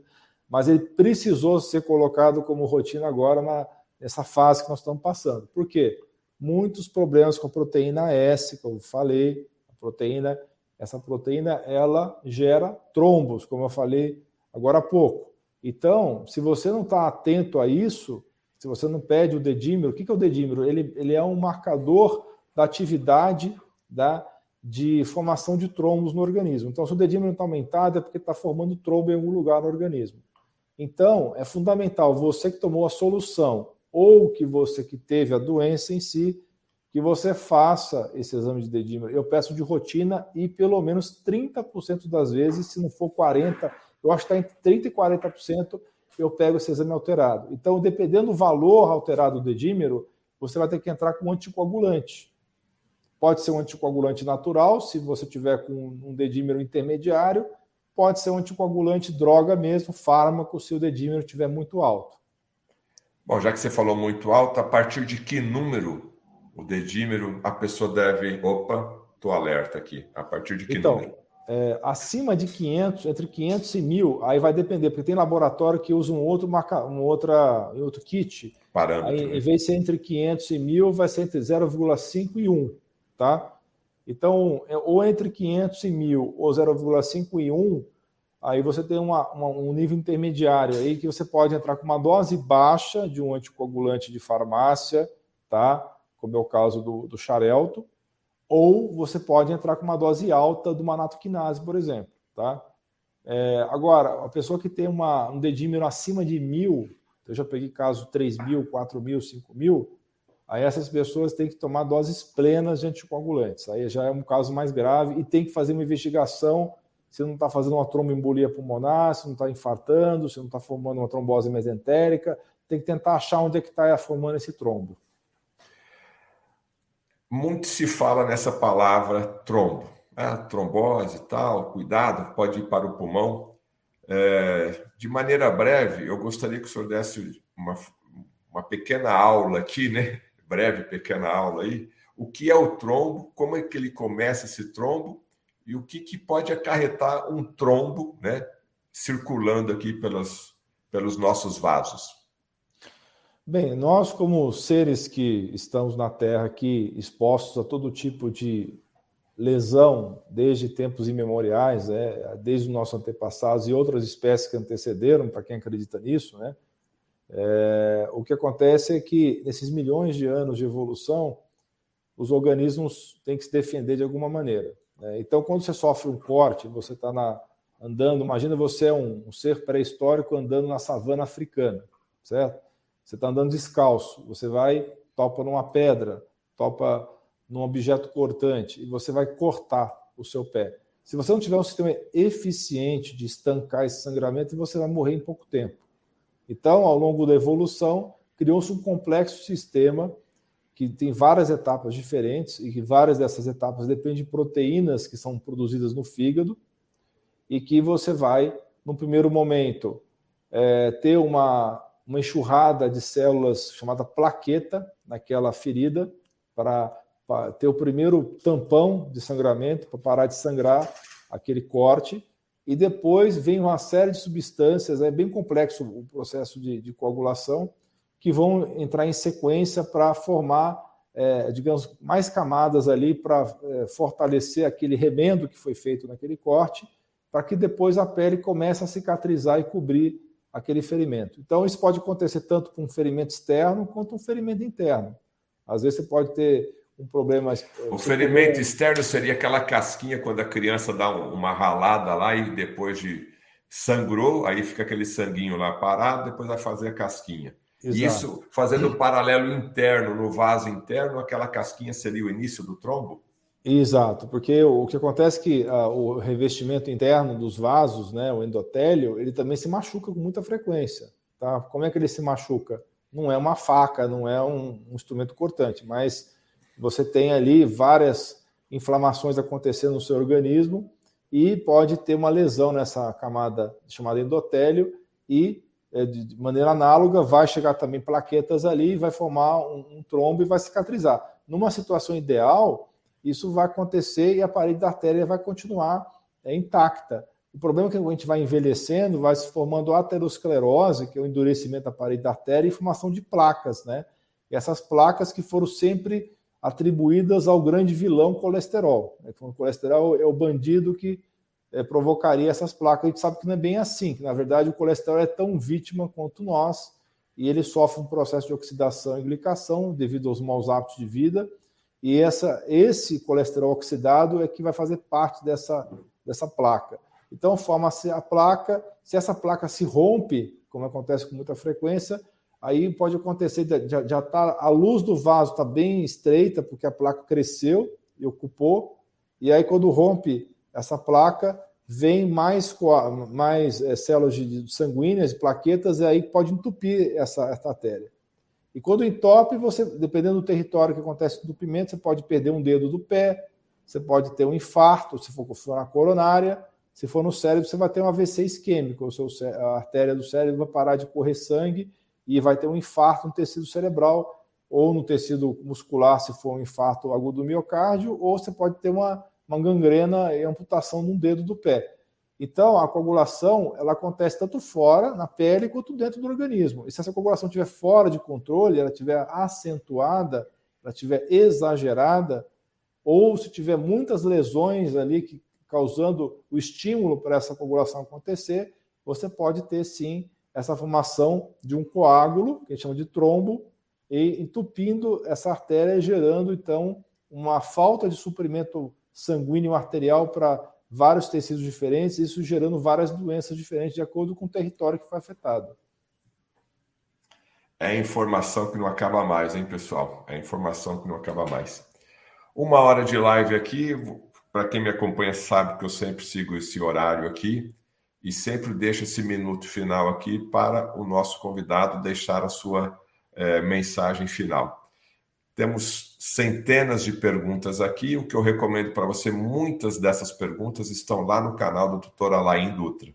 mas ele precisou ser colocado como rotina agora na, nessa fase que nós estamos passando. Por quê? muitos problemas com a proteína S, como eu falei, a proteína, essa proteína ela gera trombos, como eu falei agora há pouco. Então, se você não está atento a isso, se você não pede o dedímero, o que é o dedímero? Ele, ele é um marcador da atividade da, de formação de trombos no organismo. Então, se o dedímero está aumentado, é porque está formando trombo em algum lugar no organismo. Então, é fundamental você que tomou a solução ou que você que teve a doença em si, que você faça esse exame de dedímero. Eu peço de rotina e pelo menos 30% das vezes, se não for 40%, eu acho que está entre 30% e 40%, eu pego esse exame alterado. Então, dependendo do valor alterado do dedímero, você vai ter que entrar com anticoagulante. Pode ser um anticoagulante natural, se você tiver com um dedímero intermediário, pode ser um anticoagulante droga mesmo, fármaco, se o dedímero estiver muito alto. Bom, já que você falou muito alto, a partir de que número o dedímero a pessoa deve. Opa, estou alerta aqui. A partir de que então, número? É, acima de 500, entre 500 e 1000, aí vai depender, porque tem laboratório que usa um outro, marca, um outra, um outro kit. Parâmetro. Aí, né? Em vez de ser entre 500 e 1000, vai ser entre 0,5 e 1, tá? Então, é, ou entre 500 e 1000 ou 0,5 e 1, Aí você tem uma, uma, um nível intermediário aí que você pode entrar com uma dose baixa de um anticoagulante de farmácia, tá? Como é o caso do, do Xarelto, ou você pode entrar com uma dose alta do manatoquinase, por exemplo, tá? É, agora, a pessoa que tem uma, um dedímero acima de mil, eu já peguei caso 3 mil, 4 mil, 5 mil, aí essas pessoas têm que tomar doses plenas de anticoagulantes. Aí já é um caso mais grave e tem que fazer uma investigação se não está fazendo uma tromboembolia pulmonar, se não está infartando, se não está formando uma trombose mesentérica, tem que tentar achar onde é que está formando esse trombo. Muito se fala nessa palavra trombo. Né? Trombose e tal, cuidado, pode ir para o pulmão. É, de maneira breve, eu gostaria que o senhor desse uma, uma pequena aula aqui, né? Breve pequena aula aí, o que é o trombo, como é que ele começa esse trombo e o que, que pode acarretar um trombo, né, circulando aqui pelos, pelos nossos vasos. Bem, nós como seres que estamos na Terra aqui expostos a todo tipo de lesão desde tempos imemoriais, né, desde os nossos antepassados e outras espécies que antecederam, para quem acredita nisso, né, é, o que acontece é que nesses milhões de anos de evolução, os organismos têm que se defender de alguma maneira. Né? Então, quando você sofre um corte, você está andando, imagina você é um, um ser pré-histórico andando na savana africana, certo? Você está andando descalço, você vai, topa numa pedra, topa num objeto cortante e você vai cortar o seu pé. Se você não tiver um sistema eficiente de estancar esse sangramento, você vai morrer em pouco tempo. Então, ao longo da evolução, criou-se um complexo sistema que tem várias etapas diferentes e que várias dessas etapas dependem de proteínas que são produzidas no fígado e que você vai, no primeiro momento, é, ter uma, uma enxurrada de células chamada plaqueta naquela ferida para ter o primeiro tampão de sangramento para parar de sangrar aquele corte e depois vem uma série de substâncias, é bem complexo o processo de, de coagulação, que vão entrar em sequência para formar, é, digamos, mais camadas ali para é, fortalecer aquele remendo que foi feito naquele corte, para que depois a pele comece a cicatrizar e cobrir aquele ferimento. Então, isso pode acontecer tanto com um ferimento externo quanto um ferimento interno. Às vezes você pode ter um problema. O ferimento externo seria aquela casquinha quando a criança dá uma ralada lá e depois de sangrou, aí fica aquele sanguinho lá parado, depois vai fazer a casquinha. Exato. Isso fazendo um paralelo interno no vaso interno, aquela casquinha seria o início do trombo? Exato, porque o que acontece é que uh, o revestimento interno dos vasos, né, o endotélio, ele também se machuca com muita frequência. Tá? Como é que ele se machuca? Não é uma faca, não é um, um instrumento cortante, mas você tem ali várias inflamações acontecendo no seu organismo e pode ter uma lesão nessa camada chamada endotélio e é, de maneira análoga vai chegar também plaquetas ali, vai formar um, um trombo e vai cicatrizar. Numa situação ideal, isso vai acontecer e a parede da artéria vai continuar é, intacta. O problema é que a gente vai envelhecendo, vai se formando aterosclerose, que é o endurecimento da parede da artéria, e formação de placas, né? E essas placas que foram sempre atribuídas ao grande vilão colesterol. Né? O colesterol é o bandido que é, provocaria essas placas. A gente sabe que não é bem assim, que na verdade o colesterol é tão vítima quanto nós e ele sofre um processo de oxidação e glicação devido aos maus hábitos de vida. E essa, esse colesterol oxidado é que vai fazer parte dessa, dessa placa. Então, forma-se a placa. Se essa placa se rompe, como acontece com muita frequência, aí pode acontecer já, já tá, a luz do vaso está bem estreita, porque a placa cresceu e ocupou, e aí quando rompe essa placa, vem mais, mais é, células de, sanguíneas, plaquetas, e aí pode entupir essa, essa artéria. E quando entope, você, dependendo do território que acontece o entupimento, você pode perder um dedo do pé, você pode ter um infarto, se for, for na coronária, se for no cérebro, você vai ter um AVC isquêmico, seu, a artéria do cérebro vai parar de correr sangue e vai ter um infarto no tecido cerebral ou no tecido muscular, se for um infarto agudo do miocárdio, ou você pode ter uma, uma gangrena e amputação de um dedo do pé. Então, a coagulação ela acontece tanto fora, na pele, quanto dentro do organismo. E se essa coagulação estiver fora de controle, ela estiver acentuada, ela estiver exagerada, ou se tiver muitas lesões ali que, causando o estímulo para essa coagulação acontecer, você pode ter sim essa formação de um coágulo, que a gente chama de trombo, e entupindo essa artéria, gerando então uma falta de suprimento sanguíneo arterial para vários tecidos diferentes, isso gerando várias doenças diferentes de acordo com o território que foi afetado. É informação que não acaba mais, hein, pessoal? É informação que não acaba mais. Uma hora de live aqui, para quem me acompanha sabe que eu sempre sigo esse horário aqui e sempre deixo esse minuto final aqui para o nosso convidado deixar a sua é, mensagem final. Temos centenas de perguntas aqui. O que eu recomendo para você, muitas dessas perguntas estão lá no canal do tutor Alain Dutra.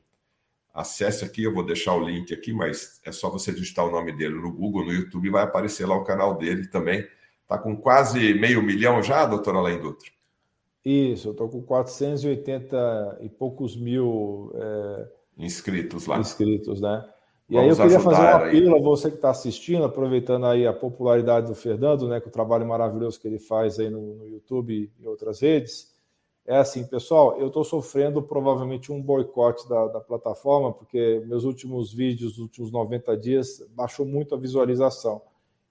Acesse aqui, eu vou deixar o link aqui, mas é só você digitar o nome dele no Google, no YouTube, vai aparecer lá o canal dele também. Está com quase meio milhão já, doutora Alain Dutra? Isso, eu estou com 480 e poucos mil é, inscritos lá. Inscritos, né? E Vamos aí eu queria fazer um apelo a você que está assistindo, aproveitando aí a popularidade do Fernando, né, com o trabalho maravilhoso que ele faz aí no, no YouTube e outras redes. É assim, pessoal, eu estou sofrendo provavelmente um boicote da, da, plataforma, porque meus últimos vídeos, os últimos 90 dias, baixou muito a visualização.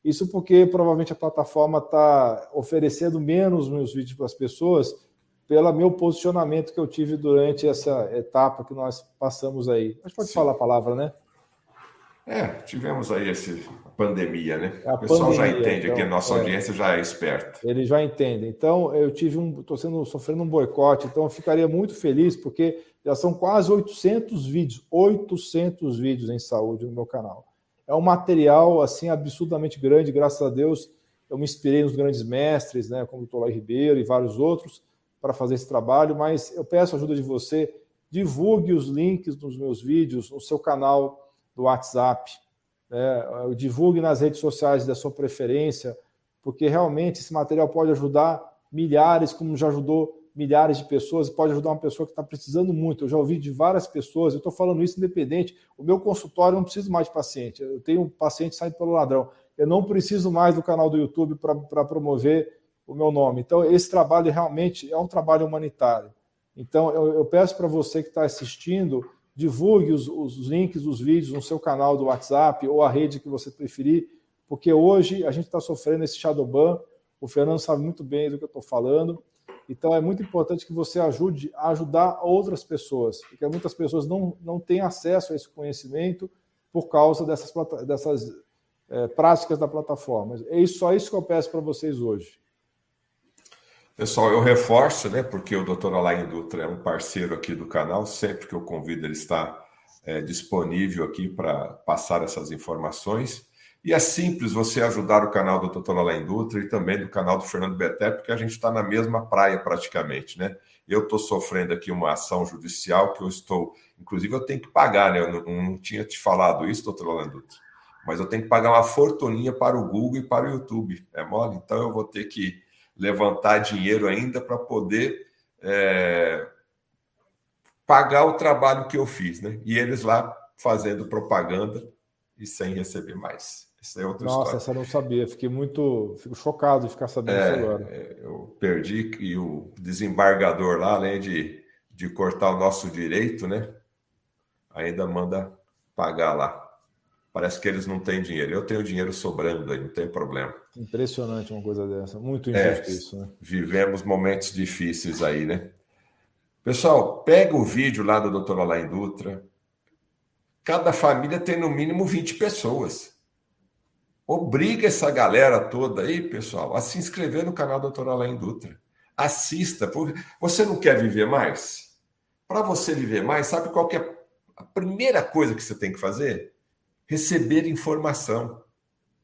Isso porque provavelmente a plataforma está oferecendo menos meus vídeos para as pessoas pelo meu posicionamento que eu tive durante essa etapa que nós passamos aí. Mas pode Sim. falar a palavra, né? É, tivemos aí essa pandemia, né? A o pessoal pandemia, já entende então, que a nossa é, audiência já é esperta. Ele já entende. Então, eu tive um, estou sendo sofrendo um boicote, então eu ficaria muito feliz porque já são quase 800 vídeos, 800 vídeos em saúde no meu canal. É um material assim absurdamente grande, graças a Deus. Eu me inspirei nos grandes mestres, né, como o Tolai Ribeiro e vários outros, para fazer esse trabalho, mas eu peço a ajuda de você, divulgue os links dos meus vídeos no seu canal do WhatsApp, né? divulgue nas redes sociais da sua preferência, porque realmente esse material pode ajudar milhares, como já ajudou milhares de pessoas, e pode ajudar uma pessoa que está precisando muito. Eu já ouvi de várias pessoas, eu estou falando isso independente. O meu consultório eu não preciso mais de paciente, eu tenho um paciente saindo pelo ladrão. Eu não preciso mais do canal do YouTube para promover o meu nome. Então, esse trabalho realmente é um trabalho humanitário. Então, eu, eu peço para você que está assistindo divulgue os, os links dos vídeos no seu canal do WhatsApp ou a rede que você preferir, porque hoje a gente está sofrendo esse shadow ban. O Fernando sabe muito bem do que eu estou falando. Então é muito importante que você ajude a ajudar outras pessoas, porque muitas pessoas não, não têm acesso a esse conhecimento por causa dessas, dessas é, práticas da plataforma. É só isso que eu peço para vocês hoje. Pessoal, eu reforço, né, porque o Dr. Alain Dutra é um parceiro aqui do canal, sempre que eu convido ele está é, disponível aqui para passar essas informações. E é simples você ajudar o canal do Dr. Alain Dutra e também do canal do Fernando Beté, porque a gente está na mesma praia praticamente, né? Eu estou sofrendo aqui uma ação judicial que eu estou, inclusive eu tenho que pagar, né? Eu não, não tinha te falado isso, doutor Alain Dutra, mas eu tenho que pagar uma fortuninha para o Google e para o YouTube, é mole? Então eu vou ter que levantar dinheiro ainda para poder é, pagar o trabalho que eu fiz, né? E eles lá fazendo propaganda e sem receber mais. Isso é outra Nossa, história. essa eu não sabia. Fiquei muito, fico chocado de ficar sabendo é, isso agora. É, eu perdi e o desembargador lá, além de, de cortar o nosso direito, né? Ainda manda pagar lá. Parece que eles não têm dinheiro. Eu tenho dinheiro sobrando aí, não tem problema. Impressionante uma coisa dessa. Muito é, injusto é, isso, né? Vivemos momentos difíceis aí, né? Pessoal, pega o vídeo lá do Dr. Alain Dutra. Cada família tem no mínimo 20 pessoas. Obriga essa galera toda aí, pessoal, a se inscrever no canal do Dr. Alain Dutra. Assista. Você não quer viver mais? Para você viver mais, sabe qual é a primeira coisa que você tem que fazer? Receber informação.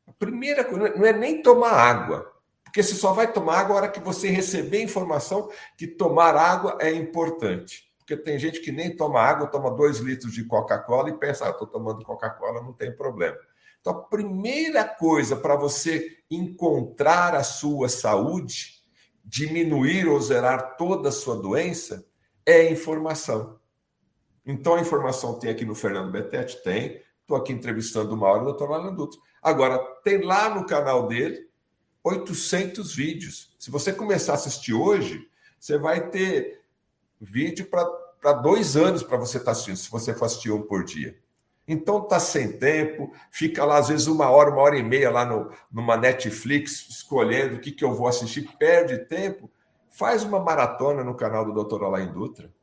A primeira coisa, não é nem tomar água, porque você só vai tomar água a hora que você receber informação que tomar água é importante. Porque tem gente que nem toma água, toma dois litros de Coca-Cola e pensa, ah, estou tomando Coca-Cola, não tem problema. Então, a primeira coisa para você encontrar a sua saúde, diminuir ou zerar toda a sua doença, é informação. Então, a informação tem aqui no Fernando Betete? Tem. Estou aqui entrevistando uma hora o doutor Dutra. Agora, tem lá no canal dele 800 vídeos. Se você começar a assistir hoje, você vai ter vídeo para dois anos para você estar tá assistindo, se você for assistir um por dia. Então tá sem tempo, fica lá às vezes uma hora, uma hora e meia lá no, numa Netflix escolhendo o que, que eu vou assistir, perde tempo. Faz uma maratona no canal do Dr. Alain Dutra.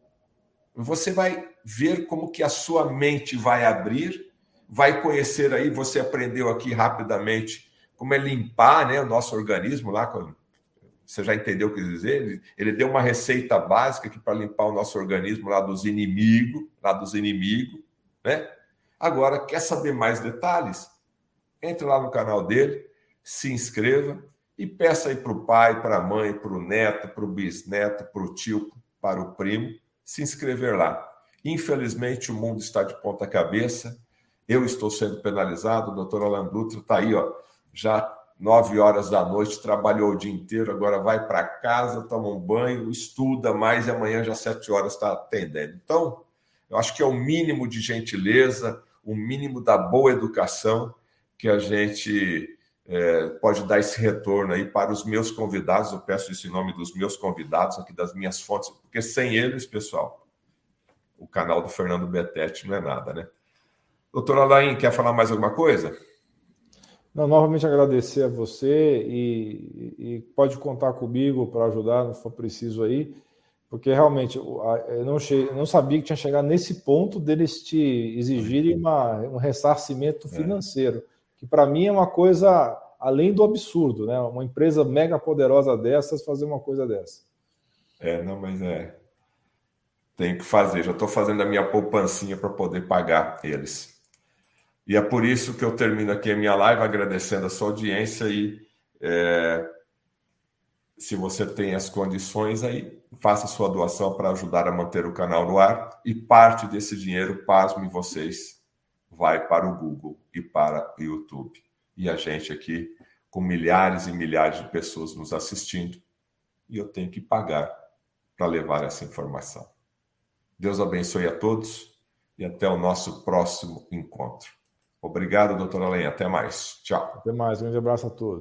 Você vai ver como que a sua mente vai abrir vai conhecer aí, você aprendeu aqui rapidamente como é limpar né, o nosso organismo lá. Você já entendeu o que dizer? Ele, deu uma receita básica aqui para limpar o nosso organismo lá dos inimigos, lá dos inimigos, né? Agora, quer saber mais detalhes? Entre lá no canal dele, se inscreva e peça aí para o pai, para a mãe, para o neto, para o bisneto, para o tio, para o primo, se inscrever lá. Infelizmente, o mundo está de ponta cabeça eu estou sendo penalizado, o doutor Alan Dutra está aí, ó, já nove horas da noite, trabalhou o dia inteiro, agora vai para casa, toma um banho, estuda mais e amanhã já sete horas está atendendo. Então, eu acho que é o mínimo de gentileza, o mínimo da boa educação que a gente é, pode dar esse retorno aí para os meus convidados. Eu peço isso em nome dos meus convidados aqui, das minhas fontes, porque sem eles, pessoal, o canal do Fernando Betete não é nada, né? Doutora Alain, quer falar mais alguma coisa? Não, novamente agradecer a você e, e pode contar comigo para ajudar, se for preciso aí, porque realmente eu não, não sabia que tinha chegado nesse ponto deles te exigirem uma, um ressarcimento é. financeiro, é. que para mim é uma coisa além do absurdo, né? Uma empresa mega poderosa dessas fazer uma coisa dessa. É, não, mas é. Tenho que fazer, já estou fazendo a minha poupancinha para poder pagar eles. E é por isso que eu termino aqui a minha live agradecendo a sua audiência e é, se você tem as condições aí, faça sua doação para ajudar a manter o canal no ar e parte desse dinheiro, pasme vocês, vai para o Google e para o YouTube. E a gente aqui com milhares e milhares de pessoas nos assistindo e eu tenho que pagar para levar essa informação. Deus abençoe a todos e até o nosso próximo encontro. Obrigado, doutora Lenha. Até mais. Tchau. Até mais. Um grande abraço a todos.